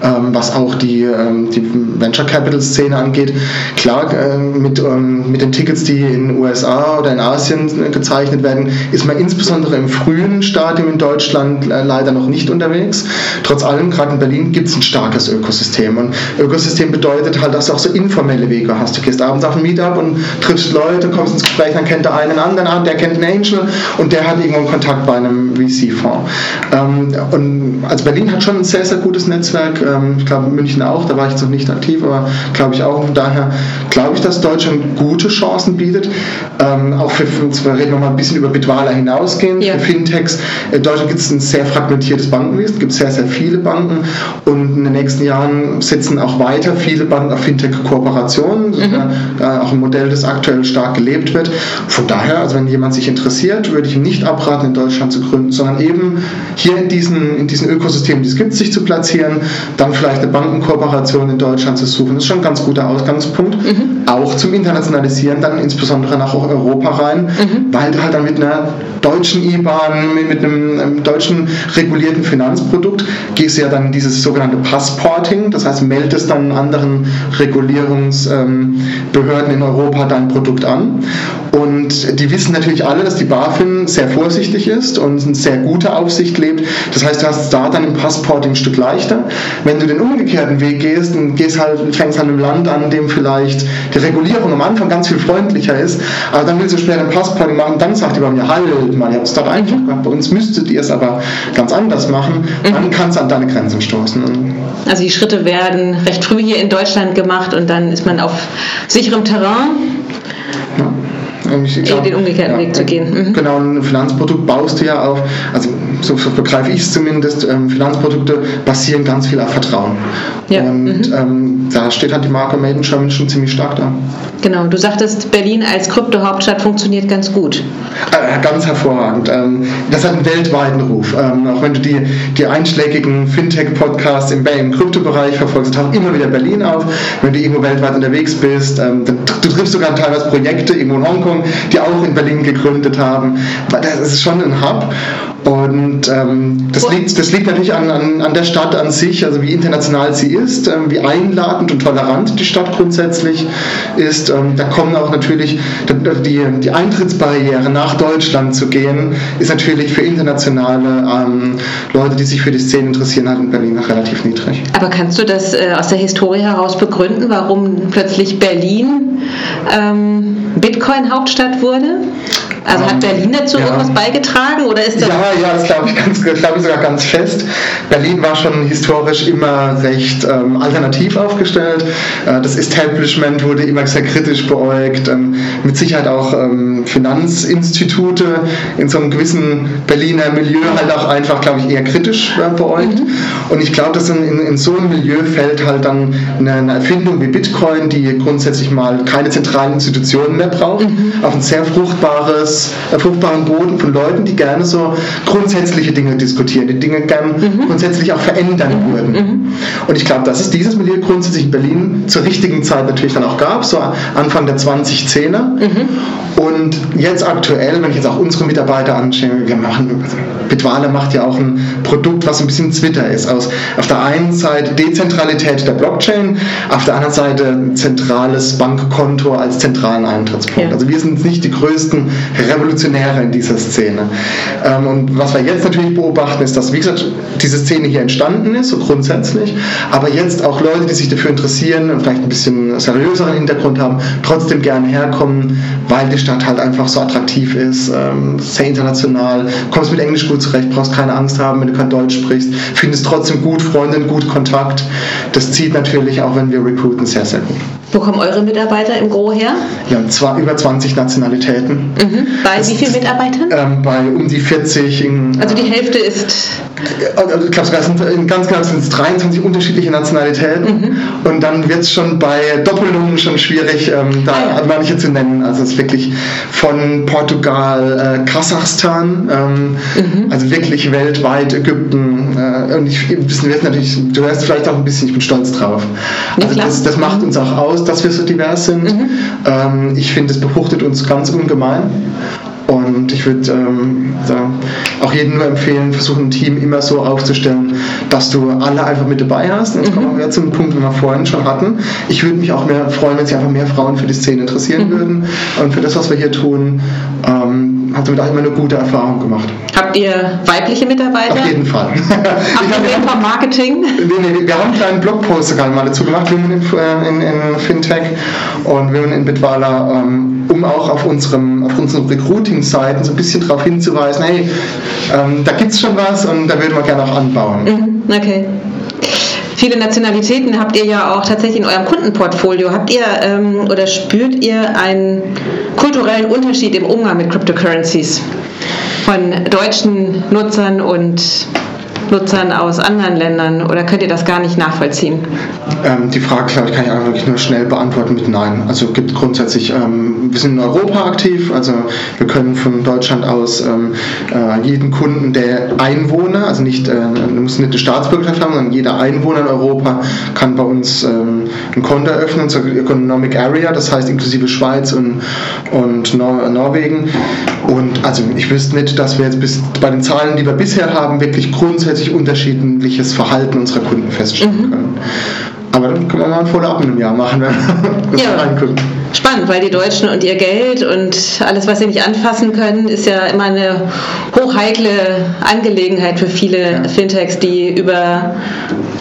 ähm, was auch die, ähm, die Venture Capital-Szene angeht. Klar, äh, mit, ähm, mit den Tickets, die in den USA oder in Asien gezeichnet werden, ist man insbesondere im frühen Stadium in Deutschland äh, leider noch nicht unterwegs. Trotz allem, gerade in Berlin, gibt es ein starkes Ökosystem. Und Ökosystem bedeutet halt, dass du auch so informelle Wege hast. Du gehst abends auf ein Meetup und triffst Leute, kommst ins Gespräch, dann kennt der einen anderen, der kennt einen Angel und der hat irgendwo Kontakt bei einem VC-Fonds. Ähm, und also Berlin hat schon ein sehr, sehr gutes Netzwerk. Ähm, ich glaube, München auch, da war ich jetzt noch nicht aktiv, aber glaube ich auch. Von daher glaube ich, dass Deutschland gute Chancen bietet. Ähm, auch für, wir reden wir mal ein bisschen über Bitwala hinausgehen, ja. für Fintechs. In Deutschland gibt es ein sehr fragmentiertes Bankenwesen, es gibt sehr, sehr viele Banken und in den nächsten Jahren setzen auch weiter viele Banken auf Fintech-Kooperationen. Mhm. Ja, auch ein Modell, das aktuell stark gelebt wird. Von daher, also wenn jemand sich interessiert, würde ich ihm nicht abraten, in Deutschland zu gründen, sondern eben hier in diesen, in diesen Ökosystemen, die es gibt, sich zu platzieren, dann vielleicht eine Bankenkooperation in Deutschland zu suchen. Das ist schon ein ganz guter Ausgangspunkt. Mhm. Auch zum Internationalisieren, dann insbesondere nach Europa rein, mhm. weil du halt dann mit einer deutschen IBAN, mit, mit einem, einem, deutschen regulierten Finanzprodukt, gehst du ja dann dieses sogenannte Passporting, das heißt, meldest dann anderen Regulierungsbehörden in Europa dein Produkt an. Und die wissen natürlich alle, dass die BaFin sehr vorsichtig ist und eine sehr gute Aufsicht lebt. Das heißt, du hast da dann im Passporting ein Stück leichter. Wenn du den umgekehrten Weg gehst und gehst halt, fängst an einem Land an, dem vielleicht die Regulierung am Anfang ganz viel freundlicher ist, aber dann willst du später ein Passporting machen, dann sagt die bei mir, halt mal, ihr habt es doch einfach gemacht, bei uns müsstet ihr es aber ganz anders machen, dann mhm. kann es an deine Grenzen stoßen. Also die Schritte werden recht früh hier in Deutschland gemacht und dann ist man auf sicherem Terrain. Ja. Glaub, den umgekehrten ja, Weg zu gehen. Mhm. Genau, ein Finanzprodukt baust du ja auf, also so, so begreife ich es zumindest, ähm, Finanzprodukte basieren ganz viel auf Vertrauen. Ja. Und mhm. ähm, da steht halt die Marke Made in Germany schon ziemlich stark da. Genau, du sagtest, Berlin als Krypto-Hauptstadt funktioniert ganz gut. Äh, ganz hervorragend. Ähm, das hat einen weltweiten Ruf. Ähm, auch wenn du die, die einschlägigen Fintech-Podcasts im, im Kryptobereich verfolgst, taucht immer wieder Berlin auf. Wenn du irgendwo weltweit unterwegs bist, ähm, dann, du triffst sogar teilweise Projekte irgendwo in Hongkong, die auch in Berlin gegründet haben. Das ist schon ein Hub. Und ähm, das, liegt, das liegt natürlich an, an, an der Stadt an sich, also wie international sie ist, ähm, wie einladend und tolerant die Stadt grundsätzlich ist. Ähm, da kommen auch natürlich die, die Eintrittsbarriere nach Deutschland zu gehen, ist natürlich für internationale ähm, Leute, die sich für die Szene interessieren, halt in Berlin noch relativ niedrig. Aber kannst du das äh, aus der Historie heraus begründen, warum plötzlich Berlin ähm, Bitcoin-Hauptstadt wurde? Also hat Berlin dazu ja. irgendwas beigetragen oder ist das? Ja, ja, das glaube ich, ganz, glaub ich sogar ganz fest. Berlin war schon historisch immer recht ähm, alternativ aufgestellt. Äh, das Establishment wurde immer sehr kritisch beäugt. Ähm, mit Sicherheit auch ähm, Finanzinstitute in so einem gewissen Berliner Milieu halt auch einfach, glaube ich, eher kritisch äh, beäugt. Mhm. Und ich glaube, dass in, in, in, so einem Milieu fällt halt dann eine, eine, Erfindung wie Bitcoin, die grundsätzlich mal keine zentralen Institutionen mehr braucht, mhm. auf ein sehr fruchtbares äh, fruchtbaren Boden von Leuten, die gerne so grundsätzliche Dinge diskutieren, die Dinge gerne mhm. grundsätzlich auch verändern mhm. würden. Mhm. Und ich glaube, dass es dieses Milieu grundsätzlich in Berlin zur richtigen Zeit natürlich dann auch gab, so Anfang der 2010er. Mhm. Und jetzt aktuell, wenn ich jetzt auch unsere Mitarbeiter anschaue, wir machen, also Bitwale macht ja auch ein Produkt, was ein bisschen Twitter ist. Aus, auf der einen Seite Dezentralität der Blockchain, auf der anderen Seite zentrales Bankkonto als zentralen Eintrittspunkt. Ja. Also wir sind nicht die größten Revolutionäre in dieser Szene. Ähm, und was wir jetzt natürlich beobachten, ist, dass, wie gesagt, diese Szene hier entstanden ist, so grundsätzlich, aber jetzt auch Leute, die sich dafür interessieren und vielleicht ein bisschen seriöseren Hintergrund haben, trotzdem gerne herkommen, weil die Stadt halt einfach so attraktiv ist, ähm, sehr international, kommst mit Englisch gut zurecht, brauchst keine Angst haben, wenn du kein Deutsch sprichst, findest trotzdem gut Freundin, gut Kontakt. Das zieht natürlich auch, wenn wir recruiten, sehr, sehr gut. Wo kommen eure Mitarbeiter im Gro her? Ja, zwar über 20 Nationalitäten. Mhm. Bei das wie vielen Mitarbeitern? Ähm, bei um die 40. In, also die Hälfte ist. Also ich glaube, es sind ganz genau sind es 23 unterschiedliche Nationalitäten. Mhm. Und dann wird es schon bei Doppelungen schon schwierig, ähm, da ah, ja. manche zu nennen. Also es ist wirklich von Portugal, äh, Kasachstan, ähm, mhm. also wirklich weltweit, Ägypten. Äh, und ich, wissen wir natürlich, du hörst vielleicht auch ein bisschen, ich bin stolz drauf. Also das, das macht uns auch aus dass wir so divers sind. Mhm. Ähm, ich finde, es befruchtet uns ganz ungemein. Und ich würde ähm, auch jedem nur empfehlen, versuchen ein Team immer so aufzustellen, dass du alle einfach mit dabei hast. Und jetzt mhm. kommen wir zum Punkt, den wir vorhin schon hatten. Ich würde mich auch mehr freuen, wenn sich einfach mehr Frauen für die Szene interessieren mhm. würden und für das, was wir hier tun. Ähm, hat damit auch immer eine gute Erfahrung gemacht. Habt ihr weibliche Mitarbeiter? Auf jeden Fall. Abgesehen vom Marketing? Nee, nee, wir haben einen kleinen Blogpost sogar mal dazu gemacht, Women in, äh, in, in Fintech und Women in Bitwala, ähm, um auch auf, unserem, auf unseren Recruiting-Seiten so ein bisschen darauf hinzuweisen, hey, ähm, da gibt es schon was und da würden wir gerne auch anbauen. Mhm, okay. Viele Nationalitäten habt ihr ja auch tatsächlich in eurem Kundenportfolio. Habt ihr ähm, oder spürt ihr einen kulturellen Unterschied im Umgang mit Cryptocurrencies von deutschen Nutzern und Nutzern aus anderen Ländern oder könnt ihr das gar nicht nachvollziehen? Ähm, die Frage, glaube ich, kann ich einfach wirklich nur schnell beantworten mit Nein. Also gibt grundsätzlich, ähm, wir sind in Europa aktiv, also wir können von Deutschland aus ähm, äh, jeden Kunden, der Einwohner, also nicht, äh, muss nicht eine Staatsbürgerschaft haben, sondern jeder Einwohner in Europa kann bei uns ähm, ein Konto eröffnen zur Economic Area, das heißt inklusive Schweiz und, und Nor Norwegen. Und also ich wüsste nicht, dass wir jetzt bis bei den Zahlen, die wir bisher haben, wirklich grundsätzlich unterschiedliches Verhalten unserer Kunden feststellen mhm. können. Aber dann können wir mal ein Follow-up in einem Jahr machen, wenn wir ja. reingucken. Spannend, weil die Deutschen und ihr Geld und alles, was sie nicht anfassen können, ist ja immer eine hochheikle Angelegenheit für viele ja. Fintechs, die über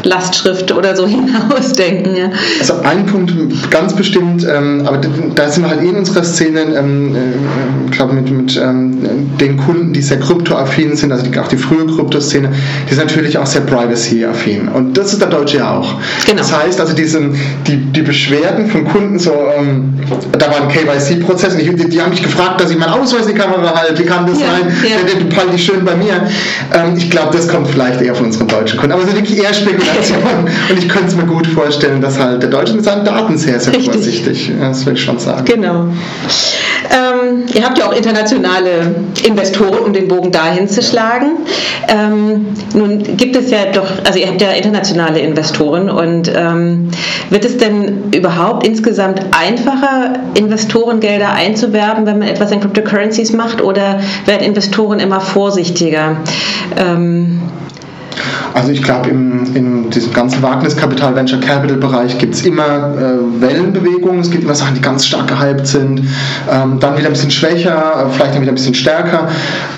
Lastschrift oder so hinausdenken. Ja. Also ein Punkt ganz bestimmt, ähm, aber da sind wir halt eh in unserer Szene, ähm, äh, glaube mit, mit ähm, den Kunden, die sehr kryptoaffin sind, also die, auch die frühe Kryptoszene, die sind natürlich auch sehr privacy-affin. Und das ist der Deutsche ja auch. Genau. Das heißt also, diesen, die, die Beschwerden von Kunden, so, ähm, da war ein KYC-Prozess und die, die, haben mich gefragt, dass ich meinen Ausweis in die Kamera halte, wie kann das ja, sein? Ja. Der, der, der, schön bei mir. Ähm, ich glaube, das kommt vielleicht eher von unseren deutschen Kunden. Aber es ist wirklich eher Spekulation. Und ich könnte es mir gut vorstellen, dass halt der Deutsche mit seinen Daten sehr, sehr Richtig. vorsichtig, das will ich schon sagen. Genau. Ähm, ihr habt ja auch internationale Investoren, um den Bogen dahin zu schlagen. Ähm, nun gibt es ja doch, also ihr habt ja internationale Investoren und ähm, wird es denn überhaupt insgesamt einfacher, Investorengelder einzuwerben, wenn man etwas in Cryptocurrencies macht oder werden Investoren immer vorsichtiger? Ähm, also ich glaube, in diesem ganzen Wagniskapital, Venture Capital Bereich gibt es immer äh, Wellenbewegungen. Es gibt immer Sachen, die ganz stark gehypt sind, ähm, dann wieder ein bisschen schwächer, vielleicht dann wieder ein bisschen stärker.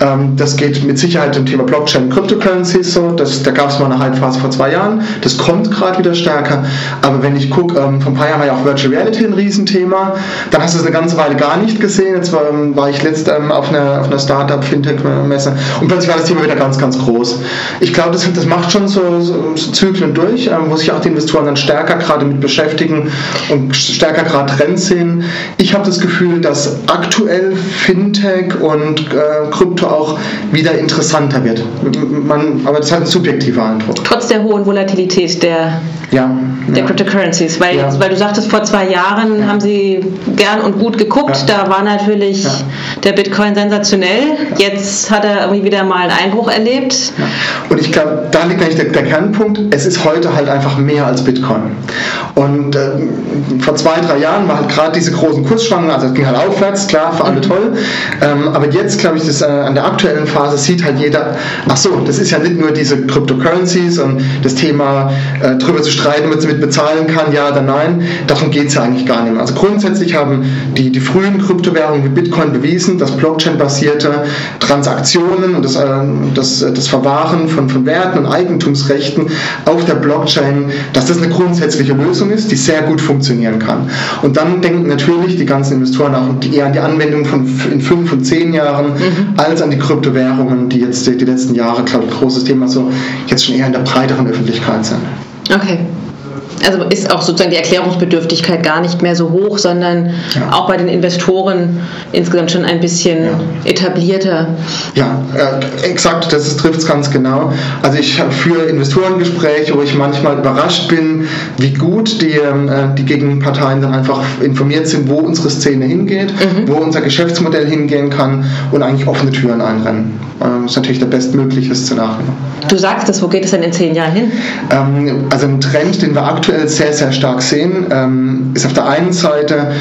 Ähm, das geht mit Sicherheit im Thema Blockchain, Cryptocurrencies so. Das, da gab es mal eine Hype-Phase vor zwei Jahren. Das kommt gerade wieder stärker. Aber wenn ich gucke, ähm, vor ein paar Jahren war ja auch Virtual Reality ein Riesenthema. Dann hast du es eine ganze Weile gar nicht gesehen. Jetzt war, ähm, war ich letzt ähm, auf einer, auf einer Startup-Fintech-Messe und plötzlich war das Thema wieder ganz, ganz groß. Ich glaube, das, das macht schon so, so, so Zyklen durch, ähm, wo sich auch die Investoren dann stärker gerade mit beschäftigen und stärker gerade Trends sehen. Ich habe das Gefühl, dass aktuell Fintech und äh, Krypto auch wieder interessanter wird. Man, aber das ist halt ein subjektiver Eindruck. Trotz der hohen Volatilität der ja, der ja. Cryptocurrencies. Weil, ja. weil du sagtest, vor zwei Jahren ja. haben sie gern und gut geguckt. Da war natürlich der Bitcoin sensationell. Jetzt hat er irgendwie wieder mal einen Einbruch erlebt. Und ich glaube, da liegt eigentlich der, der, Kernpunkt. Es ist heute halt einfach mehr als Bitcoin. Und äh, vor zwei, drei Jahren war halt gerade diese großen Kursschwankungen, also es ging halt aufwärts, klar, für alle mhm. toll. Ähm, aber jetzt, glaube ich, das, äh, an der aktuellen Phase sieht halt jeder, ach so, das ist ja nicht nur diese Cryptocurrencies und das Thema äh, drüber zu streiten, ob man damit bezahlen kann, ja oder nein. Darum geht es ja eigentlich gar nicht mehr. Also grundsätzlich haben die, die frühen Kryptowährungen wie Bitcoin bewiesen, dass Blockchain-basierte Transaktionen und das, äh, das, das Verwahren von, von Werten und Eigentumsrechten auf der Blockchain, dass das eine grundsätzliche Lösung ist, die sehr gut funktionieren kann. Und dann denken natürlich die ganzen Investoren auch eher an die Anwendung von in fünf und zehn Jahren mhm. als an die Kryptowährungen, die jetzt die letzten Jahre, glaube ich, ein großes Thema so jetzt schon eher in der breiteren Öffentlichkeit sind. Okay also ist auch sozusagen die Erklärungsbedürftigkeit gar nicht mehr so hoch, sondern ja. auch bei den Investoren insgesamt schon ein bisschen ja. etablierter. Ja, äh, exakt, das trifft es ganz genau. Also ich führe Investorengespräche, wo ich manchmal überrascht bin, wie gut die, ähm, äh, die Gegenparteien dann einfach informiert sind, wo unsere Szene hingeht, mhm. wo unser Geschäftsmodell hingehen kann und eigentlich offene Türen einrennen. Das ähm, ist natürlich der bestmögliche Szenario. Du sagst es, wo geht es denn in zehn Jahren hin? Ähm, also ein Trend, den wir aktuell sehr, sehr stark sehen, ähm, ist auf der einen Seite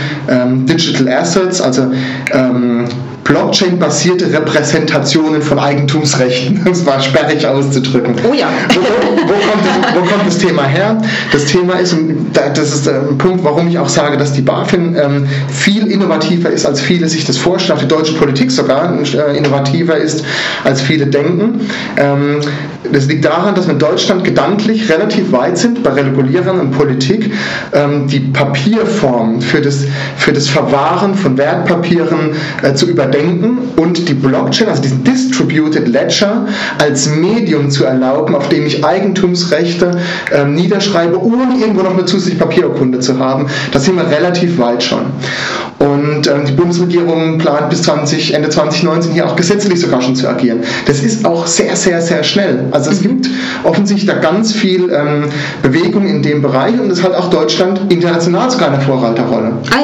Digital Assets, also Blockchain-basierte Repräsentationen von Eigentumsrechten. Das war sperrig auszudrücken. Oh ja. Wo, wo, kommt, das, wo kommt, das, Thema her? Das Thema ist, und das ist ein Punkt, warum ich auch sage, dass die BaFin ähm, viel innovativer ist, als viele sich das vorstellen, auch die deutsche Politik sogar äh, innovativer ist, als viele denken. Ähm, das liegt daran, dass wir in Deutschland gedanklich relativ weit sind bei Regulierern und Politik, ähm, die Papierform für das, für das Verwahren von Wertpapieren äh, zu überdenken und die Blockchain, also diesen Distributed Ledger, als Medium zu erlauben, auf dem ich Eigentumsrechte äh, niederschreibe, ohne irgendwo noch eine zusätzliche Papierurkunde zu haben. Da sind wir relativ weit schon. Und ähm, die Bundesregierung plant bis 20, Ende 2019 hier auch gesetzlich sogar schon zu agieren. Das ist auch sehr, sehr, sehr schnell. Also es mhm. gibt offensichtlich da ganz viel ähm, Bewegung in dem Bereich und es hat auch Deutschland international sogar eine Vorreiterrolle. Ah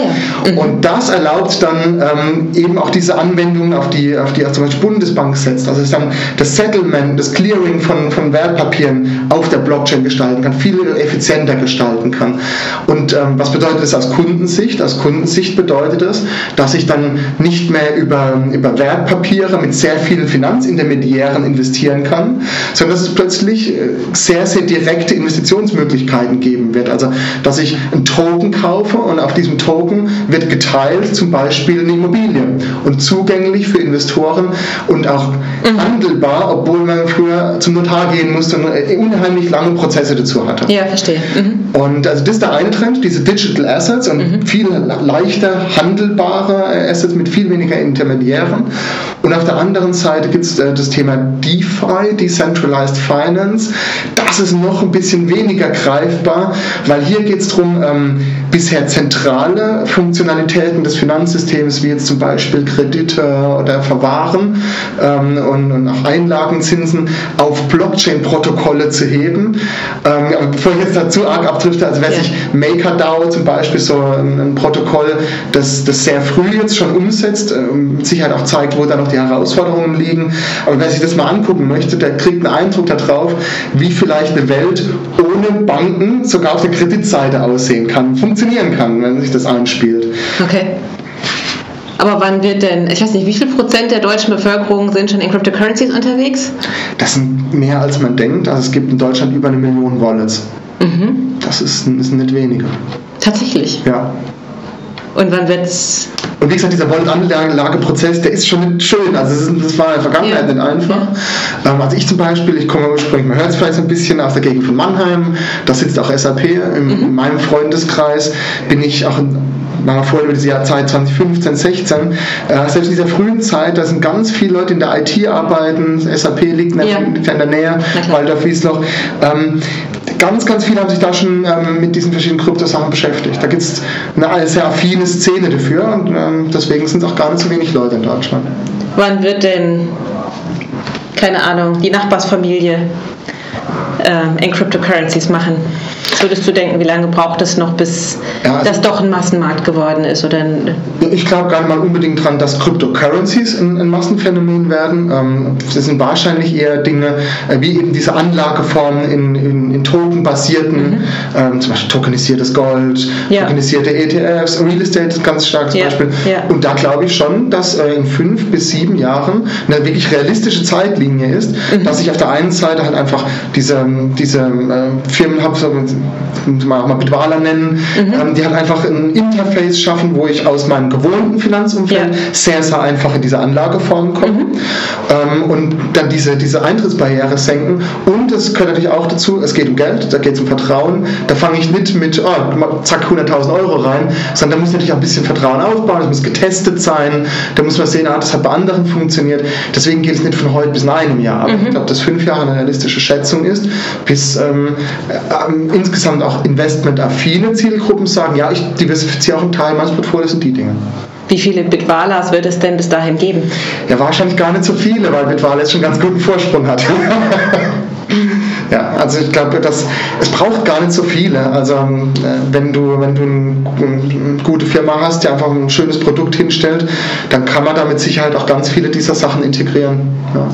ja. Mhm. Und das erlaubt dann ähm, eben auch diese Anwendungen, auf die, auf die zum Beispiel Bundesbank setzt. Also ist dann das Settlement, das Clearing von, von Wertpapieren auf der Blockchain gestalten kann, viel effizienter gestalten kann. Und ähm, was bedeutet das aus Kundensicht? Aus Kundensicht bedeutet es, dass ich dann nicht mehr über, über Wertpapiere mit sehr vielen Finanzintermediären investieren kann, sondern dass es plötzlich äh, sehr, sehr direkte Investitionsmöglichkeiten geben wird. Also, dass ich einen Token kaufe und auf diesem Token wird geteilt zum Beispiel eine Immobilie und zugänglich für Investoren und auch mhm. handelbar, obwohl man früher zum Notar gehen musste und äh, unheimlich lange Prozesse dazu hatte. Ja, verstehe. Mhm. Und also das ist der eine Trend, diese Digital Assets und mhm. viel leichter handelbare Assets mit viel weniger Intermediären. Und auf der anderen Seite gibt es äh, das Thema DeFi, Decentralized Finance. Das ist noch ein bisschen weniger greifbar, weil hier geht es darum, ähm, bisher zentrale Funktionalitäten des Finanzsystems, wie jetzt zum Beispiel Kredite oder Verwahren ähm, und, und, auch Einlagenzinsen, auf Blockchain-Protokolle zu heben. Ähm, bevor ich jetzt dazu arg abdrifte, also wer ja. sich MakerDAO zum Beispiel so ein, ein Protokoll, das, das sehr früh jetzt schon umsetzt, ähm, mit Sicherheit auch zeigt, wo da noch die Herausforderungen liegen. Aber wer sich das mal angucken möchte, der kriegt einen Eindruck darauf, wie vielleicht eine Welt ohne Banken sogar auf der Kreditseite aussehen kann, funktionieren kann, wenn sich das einspielt. Okay. Aber wann wird denn, ich weiß nicht, wie viel Prozent der deutschen Bevölkerung sind schon in Cryptocurrencies unterwegs? Das sind mehr als man denkt. Also es gibt in Deutschland über eine Million Wallets. Mhm. Das ist, ist nicht weniger. Tatsächlich? Ja. Und wann wird es. Und wie gesagt, dieser Wallet-Anlageprozess, der ist schon nicht schön. Also das, war in der Vergangenheit ja. nicht einfach. Ähm, also ich zum Beispiel, ich komme ursprünglich, man hört es vielleicht so ein bisschen aus der Gegend von Mannheim, da sitzt auch SAP. In, mhm. in meinem Freundeskreis bin ich auch war vorhin über diese Jahr Zeit 2015, 16, äh, selbst in dieser frühen Zeit, da sind ganz viele Leute in der IT arbeiten, SAP liegt ja. in der Nähe, Walter Friesloch. Ähm, ganz, ganz viele haben sich da schon ähm, mit diesen verschiedenen Kryptosachen beschäftigt. Da gibt es eine sehr affine Szene dafür und ähm, deswegen sind es auch gar nicht so wenig Leute in Deutschland. Wann wird denn, keine Ahnung, die Nachbarsfamilie in Cryptocurrencies machen? Würdest du denken, wie lange braucht es noch, bis ja, also das doch ein Massenmarkt geworden ist? Oder ich glaube gar nicht mal unbedingt dran, dass Cryptocurrencies ein, ein Massenphänomen werden. Ähm, das sind wahrscheinlich eher Dinge äh, wie eben diese Anlageformen in, in, in Token-basierten, mhm. ähm, zum Beispiel tokenisiertes Gold, ja. tokenisierte ETFs, Real Estate ist ganz stark zum ja. Beispiel. Und da glaube ich schon, dass äh, in fünf bis sieben Jahren eine wirklich realistische Zeitlinie ist, mhm. dass ich auf der einen Seite halt einfach diese, diese äh, Firmen habe, so, mal auch mal Bitwala nennen, mhm. ähm, die halt einfach ein Interface schaffen, wo ich aus meinem gewohnten Finanzumfeld ja. sehr, sehr einfach in diese Anlageform komme mhm. ähm, und dann diese, diese Eintrittsbarriere senken. Und es gehört natürlich auch dazu, es geht um Geld, da geht es um Vertrauen. Da fange ich nicht mit, oh, zack, 100.000 Euro rein, sondern da muss ich natürlich auch ein bisschen Vertrauen aufbauen, das muss getestet sein, da muss man sehen, ah, das hat bei anderen funktioniert. Deswegen geht es nicht von heute bis in einem Jahr. Aber mhm. ich glaube, dass fünf Jahre eine realistische Schätzung ist, bis ähm, äh, insgesamt auch investmentaffine Zielgruppen sagen, ja, ich diversifiziere auch einen Teil meines Portfolios in die Dinge. Wie viele Bitwalas wird es denn bis dahin geben? Ja, wahrscheinlich gar nicht so viele, weil Bitwala jetzt schon ganz guten Vorsprung hat. Ja, also ich glaube, es braucht gar nicht so viele. Also äh, wenn du, wenn du eine gute Firma hast, die einfach ein schönes Produkt hinstellt, dann kann man da mit Sicherheit auch ganz viele dieser Sachen integrieren. Ja.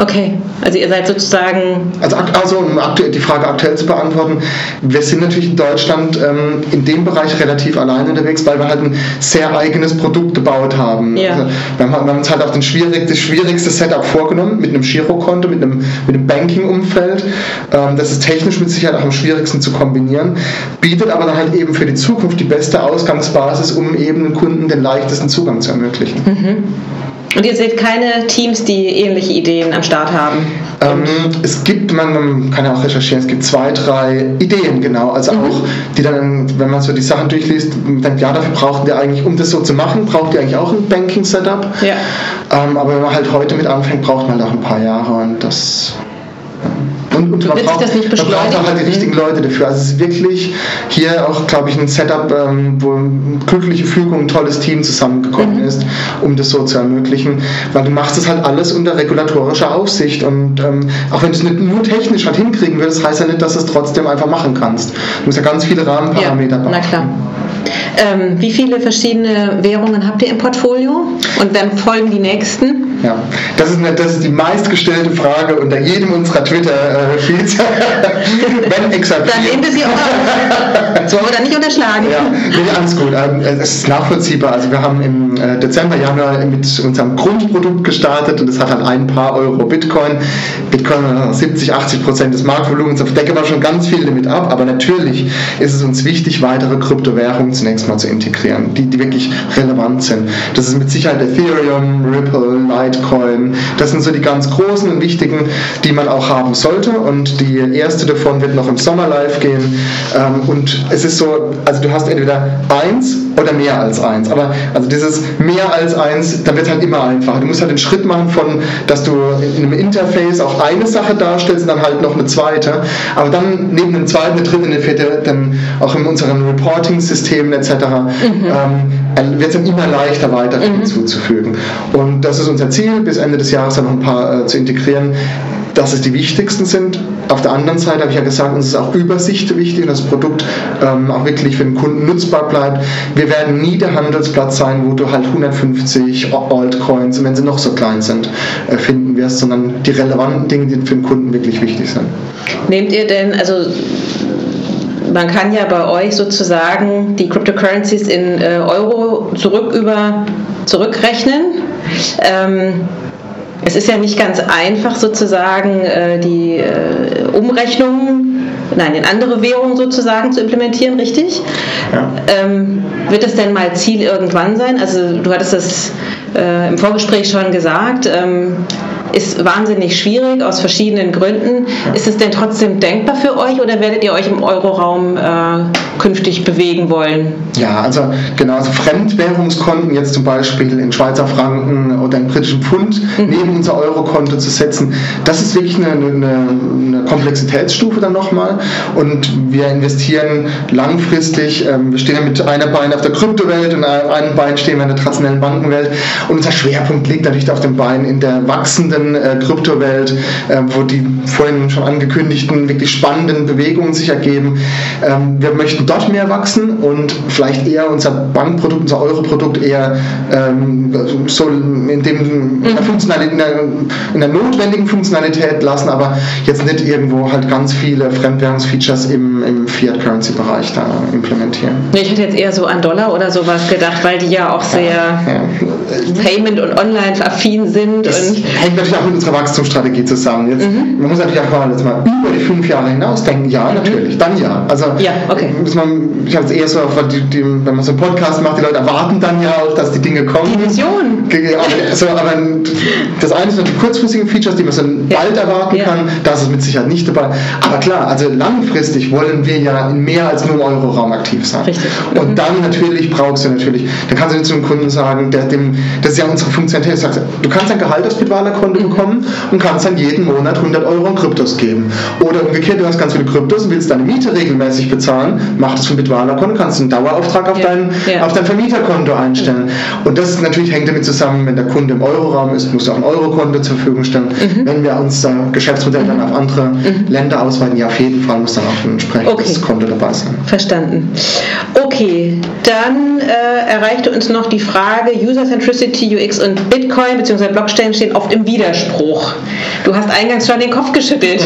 Okay, also ihr seid sozusagen. Also, also um die Frage aktuell zu beantworten, wir sind natürlich in Deutschland ähm, in dem Bereich relativ allein unterwegs, weil wir halt ein sehr eigenes Produkt gebaut haben. Ja. Also, wir, haben wir, haben uns halt auch den schwierig, das schwierigste Setup vorgenommen mit einem Girokonto, mit einem, mit einem Banking-Umfeld. Ähm, das ist technisch mit Sicherheit auch am schwierigsten zu kombinieren, bietet aber dann halt eben für die Zukunft die beste Ausgangsbasis, um eben den Kunden den leichtesten Zugang zu ermöglichen. Mhm. Und ihr seht keine Teams, die ähnliche Ideen am Start haben? Ähm, es gibt, man kann ja auch recherchieren, es gibt zwei, drei Ideen, genau. Also mhm. auch, die dann, wenn man so die Sachen durchliest, denkt, ja, dafür brauchen wir eigentlich, um das so zu machen, braucht ihr eigentlich auch ein Banking-Setup. Ja. Ähm, aber wenn man halt heute mit anfängt, braucht man halt auch ein paar Jahre und das und, und man, braucht, man braucht auch halt die richtigen Leute dafür. Also es ist wirklich hier auch, glaube ich, ein Setup, ähm, wo glückliche Fügung, ein tolles Team zusammengekommen mhm. ist, um das so zu ermöglichen. Weil du machst das halt alles unter regulatorischer Aufsicht und ähm, auch wenn du es nicht nur technisch halt hinkriegen willst, heißt ja nicht, dass du es trotzdem einfach machen kannst. Du musst ja ganz viele Rahmenparameter ja. Na klar. Ähm, wie viele verschiedene Währungen habt ihr im Portfolio? Und dann folgen die nächsten? Ja, das ist, eine, das ist die meistgestellte Frage unter jedem unserer Twitter-Feeds. Wenn exakt. Dann nehmen wir sie auch. Sollen wir da nicht unterschlagen? Ja, nee, alles gut. Ähm, es ist nachvollziehbar. Also wir haben im äh, Dezember, Januar mit unserem Grundprodukt gestartet und es hat halt ein paar Euro Bitcoin. Bitcoin 70, 80 Prozent des Marktvolumens. Auf decke wir schon ganz viel damit ab. Aber natürlich ist es uns wichtig, weitere Kryptowährungen zunächst mal zu integrieren, die, die wirklich relevant sind. Das ist mit Sicherheit Ethereum, Ripple, Litecoin. Das sind so die ganz großen und wichtigen, die man auch haben sollte. Und die erste davon wird noch im Sommer live gehen. Ähm, und es ist so, also du hast entweder eins oder mehr als eins. Aber also dieses mehr als eins, da wird halt immer einfacher. Du musst halt den Schritt machen von, dass du in einem Interface auch eine Sache darstellst und dann halt noch eine zweite. Aber dann neben dem zweiten, eine dritte, eine vierte, dann auch in unseren Reporting-Systemen etc. Mhm. Ähm, wird es dann immer leichter weiter mhm. hinzuzufügen. Und das ist unser Ziel, bis Ende des Jahres dann noch ein paar äh, zu integrieren, dass es die wichtigsten sind. Auf der anderen Seite habe ich ja gesagt, uns ist auch Übersicht wichtig und das Produkt ähm, auch wirklich für den Kunden nutzbar bleibt. Wir werden nie der Handelsplatz sein, wo du halt 150 Altcoins, wenn sie noch so klein sind, äh, finden wirst, sondern die relevanten Dinge, die für den Kunden wirklich wichtig sind. Nehmt ihr denn, also man kann ja bei euch sozusagen die Cryptocurrencies in äh, Euro zurück über, zurückrechnen. Ähm, es ist ja nicht ganz einfach sozusagen äh, die äh, Umrechnung nein, in andere Währungen sozusagen zu implementieren, richtig? Ja. Ähm, wird das denn mal Ziel irgendwann sein? Also du hattest das äh, im Vorgespräch schon gesagt. Ähm, ist wahnsinnig schwierig aus verschiedenen Gründen. Ist es denn trotzdem denkbar für euch oder werdet ihr euch im Euroraum äh, künftig bewegen wollen? Ja, also genau, also Fremdwährungskonten jetzt zum Beispiel in Schweizer Franken oder in britischen Pfund mhm. neben unser Eurokonto zu setzen, das ist wirklich eine, eine, eine Komplexitätsstufe dann nochmal und wir investieren langfristig, ähm, wir stehen ja mit einer Bein auf der Kryptowelt und einem Bein stehen wir in der traditionellen Bankenwelt und unser Schwerpunkt liegt natürlich auf dem Bein in der wachsenden äh, Kryptowelt, äh, wo die vorhin schon angekündigten wirklich spannenden Bewegungen sich ergeben. Ähm, wir möchten dort mehr wachsen und vielleicht eher unser Bankprodukt, unser Europrodukt eher ähm, so in, dem, in, der Funktionalität, in, der, in der notwendigen Funktionalität lassen, aber jetzt nicht irgendwo halt ganz viele Fremdwährungsfeatures im, im Fiat-Currency-Bereich da implementieren. Ich hätte jetzt eher so an Dollar oder sowas gedacht, weil die ja auch sehr ja, ja. Payment- und Online-affin sind. Das hängt natürlich auch mit unserer Wachstumsstrategie zusammen. Jetzt, mhm. Man muss natürlich auch mal, jetzt mal über die fünf Jahre hinaus denken, ja, mhm. natürlich, dann ja. Also ja, okay. Man, ich habe es eher so, die, die, wenn man so einen Podcast macht, die Leute erwarten dann ja auch, dass die Dinge kommen. Die Vision. Aber, so, aber das eine sind die kurzfristigen Features, die man so bald erwarten kann, da ist es mit Sicherheit nicht dabei. Aber klar, also langfristig wollen wir ja in mehr als nur im Euroraum aktiv sein. Richtig. Und mhm. dann natürlich brauchst du natürlich, dann kannst du zu einem Kunden sagen, der, dem, das ist ja unsere Funktionalität, sagst, du kannst ein Gehalt aufs Bitwala-Konto mhm. bekommen und kannst dann jeden Monat 100 Euro in Kryptos geben. Oder umgekehrt, du hast ganz viele Kryptos und willst deine Miete regelmäßig bezahlen, mach das vom Bitwala-Konto, kannst einen Dauerauftrag auf, ja. dein, ja. auf dein Vermieterkonto einstellen. Mhm. Und das natürlich hängt damit zusammen, wenn der Kunde im Euroraum ist, musst du auch ein Eurokonto zur Verfügung stellen. Mhm. Wenn wir uns da Geschäftsmodell dann auf andere mhm. Länder ausweiten, ja auf jeden Fall muss dann auch ein entsprechendes okay. Konto dabei sein. Verstanden. Okay, dann äh, erreichte uns noch die Frage, User Centricity, UX und Bitcoin bzw. Blockchain stehen oft im Widerspruch. Du hast eingangs schon den Kopf geschüttelt.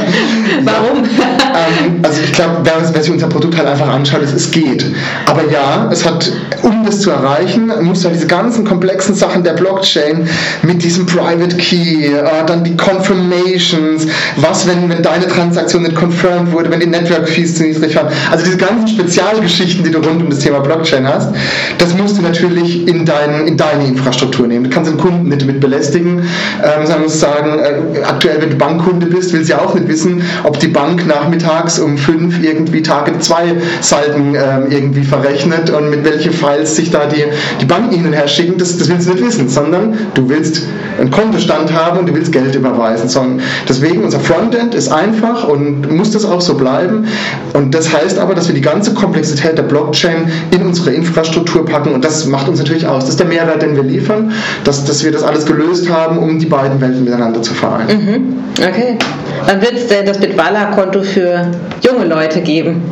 Warum? ähm, also ich glaube, wer, wer, sich unser Produkt halt einfach anschaut, es, es geht. Aber ja, es hat, um das zu erreichen, musst du halt diese ganzen komplexen Sachen der Blockchain mit diesem Private Key, äh, dann die Confirmations, was, wenn, wenn deine Transaktion nicht confirmed wurde, wenn die Network Fees zu niedrig waren. Also diese ganzen Spezialgeschichten, die du rund um das Thema Blockchain hast, das musst du natürlich in, dein, in deine Infrastruktur nehmen. Du kannst den Kunden nicht damit belästigen, ähm, sondern musst sagen, äh, aktuell, wenn du Bankkunde bist, willst du ja auch nicht wissen, ob die Bank nachmittags um fünf irgendwie Target 2 Salden ähm, irgendwie verrechnet und mit welchen Files sich da die, die Banken hin und her schicken, das, das willst du nicht wissen, sondern du willst einen Kontostand haben und du willst Geld überweisen. Sondern deswegen unser Frontend ist einfach und muss das auch so bleiben. Und das heißt aber, dass wir die ganze Komplexität der Blockchain in unsere Infrastruktur packen und das macht uns natürlich aus. Das ist der Mehrwert, den wir liefern, dass, dass wir das alles gelöst haben, um die beiden Welten miteinander zu vereinen. Mhm. Okay. Wann wird es denn das Bitwala-Konto für junge Leute geben?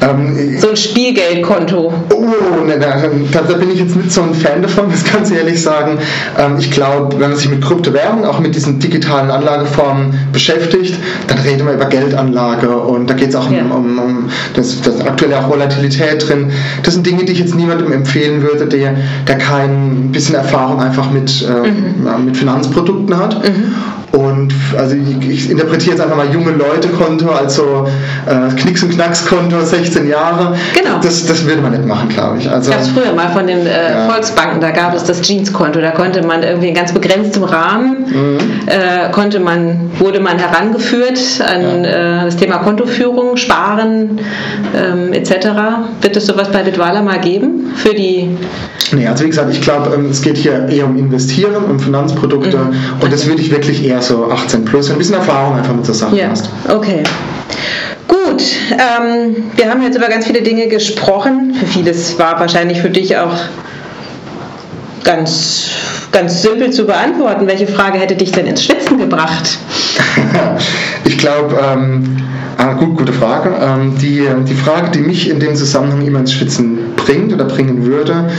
Ähm, so ein Spielgeldkonto. Oh, ne, da, da, bin ich jetzt nicht so ein Fan davon, das kann ich ehrlich sagen. Ähm, ich glaube, wenn man sich mit Kryptowährungen, auch mit diesen digitalen Anlageformen beschäftigt, dann redet man über Geldanlage und da geht es auch ja. um, um, um das, das aktuelle auch Volatilität drin. Das sind Dinge, die ich jetzt niemandem empfehlen würde, der, der kein bisschen Erfahrung einfach mit, äh, mhm. mit Finanzprodukten hat. Mhm. Und also ich, ich interpretiere jetzt einfach mal junge Leute-Konto als so äh, Knicks- und Knacks-Konto, 16 Jahre. Genau. Das, das würde man nicht machen, glaube ich. Also, ich habe es früher mal von den äh, ja. Volksbanken, da gab es das Jeans-Konto. Da konnte man irgendwie in ganz begrenztem Rahmen, mhm. äh, konnte man, wurde man herangeführt an ja. Äh, das Thema Kontoführung, Sparen ähm, etc. Wird es sowas bei Bitwala mal geben für die Nee, also wie gesagt, ich glaube, ähm, es geht hier eher um Investieren, um Finanzprodukte mhm. und das würde ich wirklich eher so 18 plus, ein bisschen Erfahrung einfach mit der Sache ja. hast. Okay. Gut, ähm, wir haben jetzt über ganz viele Dinge gesprochen. Für vieles war wahrscheinlich für dich auch ganz, ganz simpel zu beantworten. Welche Frage hätte dich denn ins Schwitzen gebracht? ich glaube, ähm, ah, gut, gute Frage. Ähm, die, die Frage, die mich in dem Zusammenhang immer ins Schwitzen bringt oder bringen würde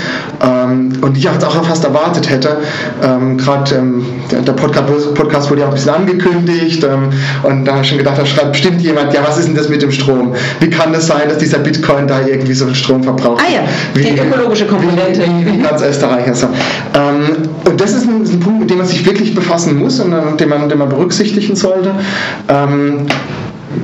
ähm, und die ich auch fast erwartet hätte. Ähm, Gerade ähm, der Podcast, Podcast, wurde ja auch ein bisschen angekündigt ähm, und da habe ich schon gedacht, da schreibt bestimmt jemand, ja, was ist denn das mit dem Strom? Wie kann das sein, dass dieser Bitcoin da irgendwie so viel Strom verbraucht? Ah ja, wie, die ökologische Komponente. Wie, wie, wie ganz Österreich. Also. Ähm, und das ist ein, ist ein, Punkt, mit dem man sich wirklich befassen muss und äh, den man, den man berücksichtigen sollte.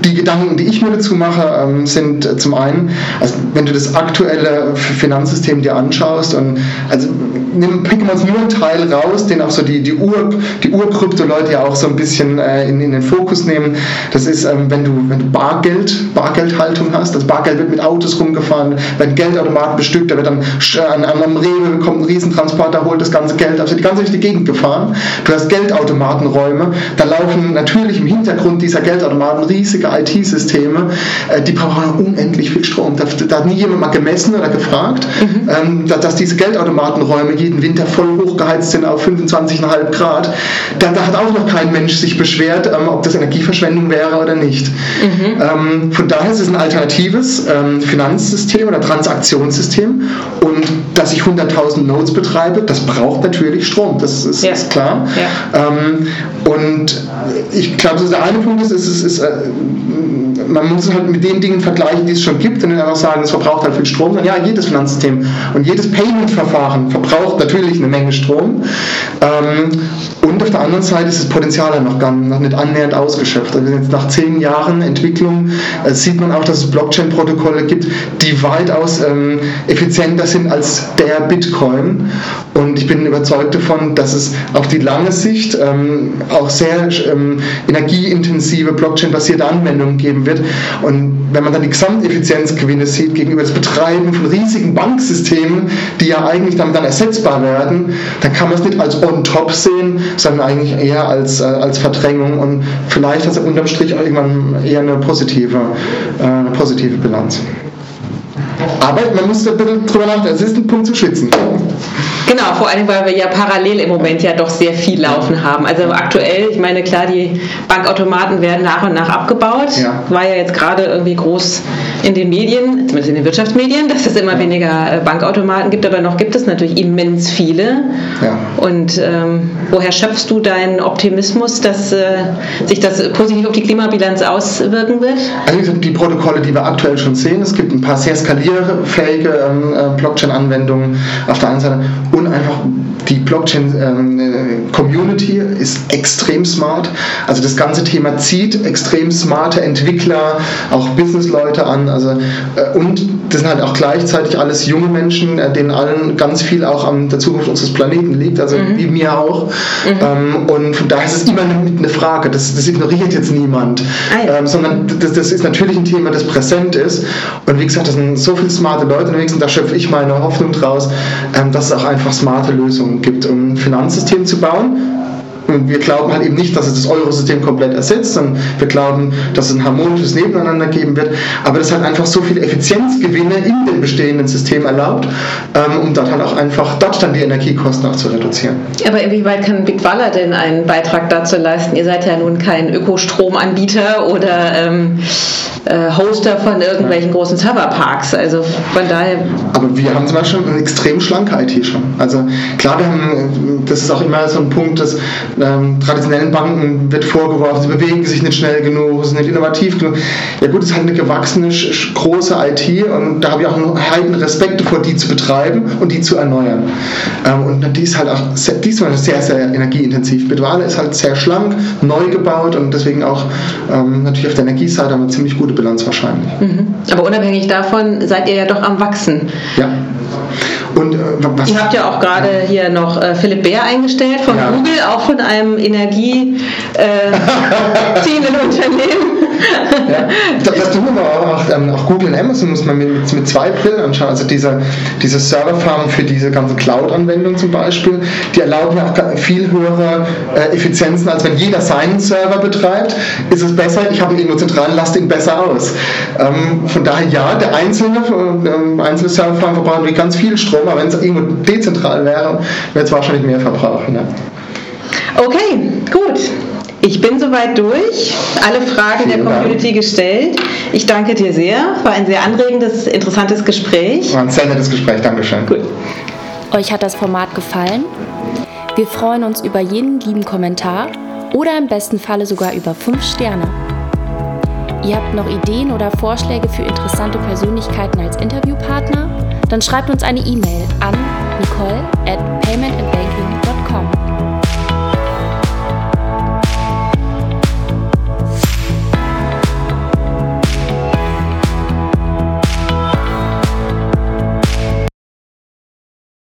Die Gedanken, die ich mir dazu mache, ähm, sind äh, zum einen, also wenn du das aktuelle Finanzsystem dir anschaust und also nimm, picken wir uns nur einen Teil raus, den auch so die, die, Ur, die Urkrypto-Leute ja auch so ein bisschen äh, in, in den Fokus nehmen. Das ist, ähm, wenn, du, wenn du Bargeld, Bargeldhaltung hast, das Bargeld wird mit Autos rumgefahren, wenn Geldautomaten bestückt, da wird dann an, einem Rewe kommt ein Riesentransporter, holt das ganze Geld, also die ganze die Gegend gefahren. Du hast Geldautomatenräume, da laufen natürlich im Hintergrund dieser Geldautomaten riesige riesige IT-Systeme, äh, die brauchen unendlich viel Strom. Da, da, hat nie jemand mal gemessen oder gefragt, mhm. ähm, dass, dass, diese Geldautomatenräume jeden Winter voll hochgeheizt sind auf 25,5 Grad. Da, da, hat auch noch kein Mensch sich beschwert, ähm, ob das Energieverschwendung wäre oder nicht. Mhm. Ähm, von daher ist es ein alternatives ähm, Finanzsystem oder Transaktionssystem und dass ich 100.000 Nodes betreibe, das braucht natürlich Strom, das ist, ja. ist klar. Ja. Ähm, und ich glaube, der eine Punkt ist, ist, ist, ist äh, man muss es halt mit den Dingen vergleichen, die es schon gibt und dann einfach sagen, es verbraucht halt viel Strom. Und ja, jedes Finanzsystem und jedes Payment-Verfahren verbraucht natürlich eine Menge Strom. Ähm, und auf der anderen Seite ist das Potenzial noch, gar, nicht annähernd ausgeschöpft. Also jetzt nach zehn Jahren Entwicklung äh, sieht man auch, dass es Blockchain-Protokolle gibt, die weitaus ähm, effizienter sind als der Bitcoin. Und ich bin überzeugt davon, dass es auf die lange Sicht ähm, auch sehr energieintensive Blockchain-basierte Anwendungen geben wird. Und wenn man dann die Gesamteffizienzgewinne sieht gegenüber das Betreiben von riesigen Banksystemen, die ja eigentlich damit dann ersetzbar werden, dann kann man es nicht als on-top sehen, sondern eigentlich eher als, äh, als Verdrängung und vielleicht hat es unterm Strich irgendwann eher eine positive, äh, eine positive Bilanz. Aber man muss ein bisschen drüber nachdenken, es ist ein Punkt zu schützen. Genau, vor allem, weil wir ja parallel im Moment ja doch sehr viel laufen haben. Also aktuell, ich meine, klar, die Bankautomaten werden nach und nach abgebaut. Ja. War ja jetzt gerade irgendwie groß in den Medien, zumindest in den Wirtschaftsmedien, dass es immer weniger äh, Bankautomaten gibt, aber noch gibt es natürlich immens viele. Ja. Und ähm, woher schöpfst du deinen Optimismus, dass äh, sich das positiv auf die Klimabilanz auswirken wird? Also die Protokolle, die wir aktuell schon sehen, es gibt ein paar sehr skalierfähige ähm, äh, Blockchain-Anwendungen auf der einen Seite und einfach die Blockchain-Community ähm, ist extrem smart. Also das ganze Thema zieht extrem smarte Entwickler, auch Businessleute an. Also, äh, und das sind halt auch gleichzeitig alles junge Menschen, äh, denen allen ganz viel auch an der Zukunft unseres Planeten liegt, also mhm. wie mir auch. Mhm. Ähm, und von daher ist es immer eine, eine Frage. Das, das, ignoriert jetzt niemand. Ah, ja. ähm, sondern das, das, ist natürlich ein Thema, das präsent ist. Und wie gesagt, das sind so viele smarte Leute unterwegs und da schöpfe ich meine Hoffnung draus, ähm, dass es auch einfach smarte Lösungen gibt, um ein Finanzsystem zu bauen, wir glauben halt eben nicht, dass es das Eurosystem komplett ersetzt, sondern wir glauben, dass es ein harmonisches Nebeneinander geben wird, aber das hat einfach so viele Effizienzgewinne in dem bestehenden System erlaubt, ähm, um dort halt auch einfach dort dann die Energiekosten auch zu reduzieren. Aber inwieweit kann Bitwala denn einen Beitrag dazu leisten? Ihr seid ja nun kein Ökostromanbieter oder ähm, äh, Hoster von irgendwelchen ja. großen Serverparks, also von daher... Aber wir haben zum Beispiel eine extrem schlanke IT schon. Also klar, wir haben, das ist auch immer so ein Punkt, dass ähm, traditionellen Banken wird vorgeworfen, sie bewegen sich nicht schnell genug, sind nicht innovativ genug. Ja gut, es ist halt eine gewachsene, große IT und da habe ich auch einen heiden Respekt davor, die zu betreiben und die zu erneuern. Ähm, und die ist halt auch sehr, die ist sehr, sehr energieintensiv. Bitwale ist halt sehr schlank, neu gebaut und deswegen auch ähm, natürlich auf der Energieseite eine ziemlich gute Bilanz wahrscheinlich. Mhm. Aber unabhängig davon seid ihr ja doch am Wachsen. Ja. Und, äh, Ihr habt ja auch gerade hier noch äh, Philipp Bär eingestellt von ja. Google, auch von einem energieziehenden äh, Unternehmen. Ja, das tun wir aber auch, ähm, auch Google und Amazon muss man mit, mit zwei Brillen anschauen. Also diese, diese Serverfarmen für diese ganze Cloud-Anwendung zum Beispiel, die erlauben ja auch viel höhere äh, Effizienzen, als wenn jeder seinen Server betreibt. Ist es besser, ich habe ihn irgendwo zentral, lasst ihn besser aus. Ähm, von daher ja, der einzelne, äh, einzelne Serverfarm verbraucht ganz viel Strom, aber wenn es irgendwo dezentral wäre, wäre es wahrscheinlich mehr verbrauchen. Ja. Okay, gut. Ich bin soweit durch. Alle Fragen Vielen der Community Dank. gestellt. Ich danke dir sehr. War ein sehr anregendes, interessantes Gespräch. War ein sehr nettes Gespräch. Dankeschön. Gut. Euch hat das Format gefallen? Wir freuen uns über jeden lieben Kommentar oder im besten Falle sogar über 5 Sterne. Ihr habt noch Ideen oder Vorschläge für interessante Persönlichkeiten als Interviewpartner? Dann schreibt uns eine E-Mail an nicole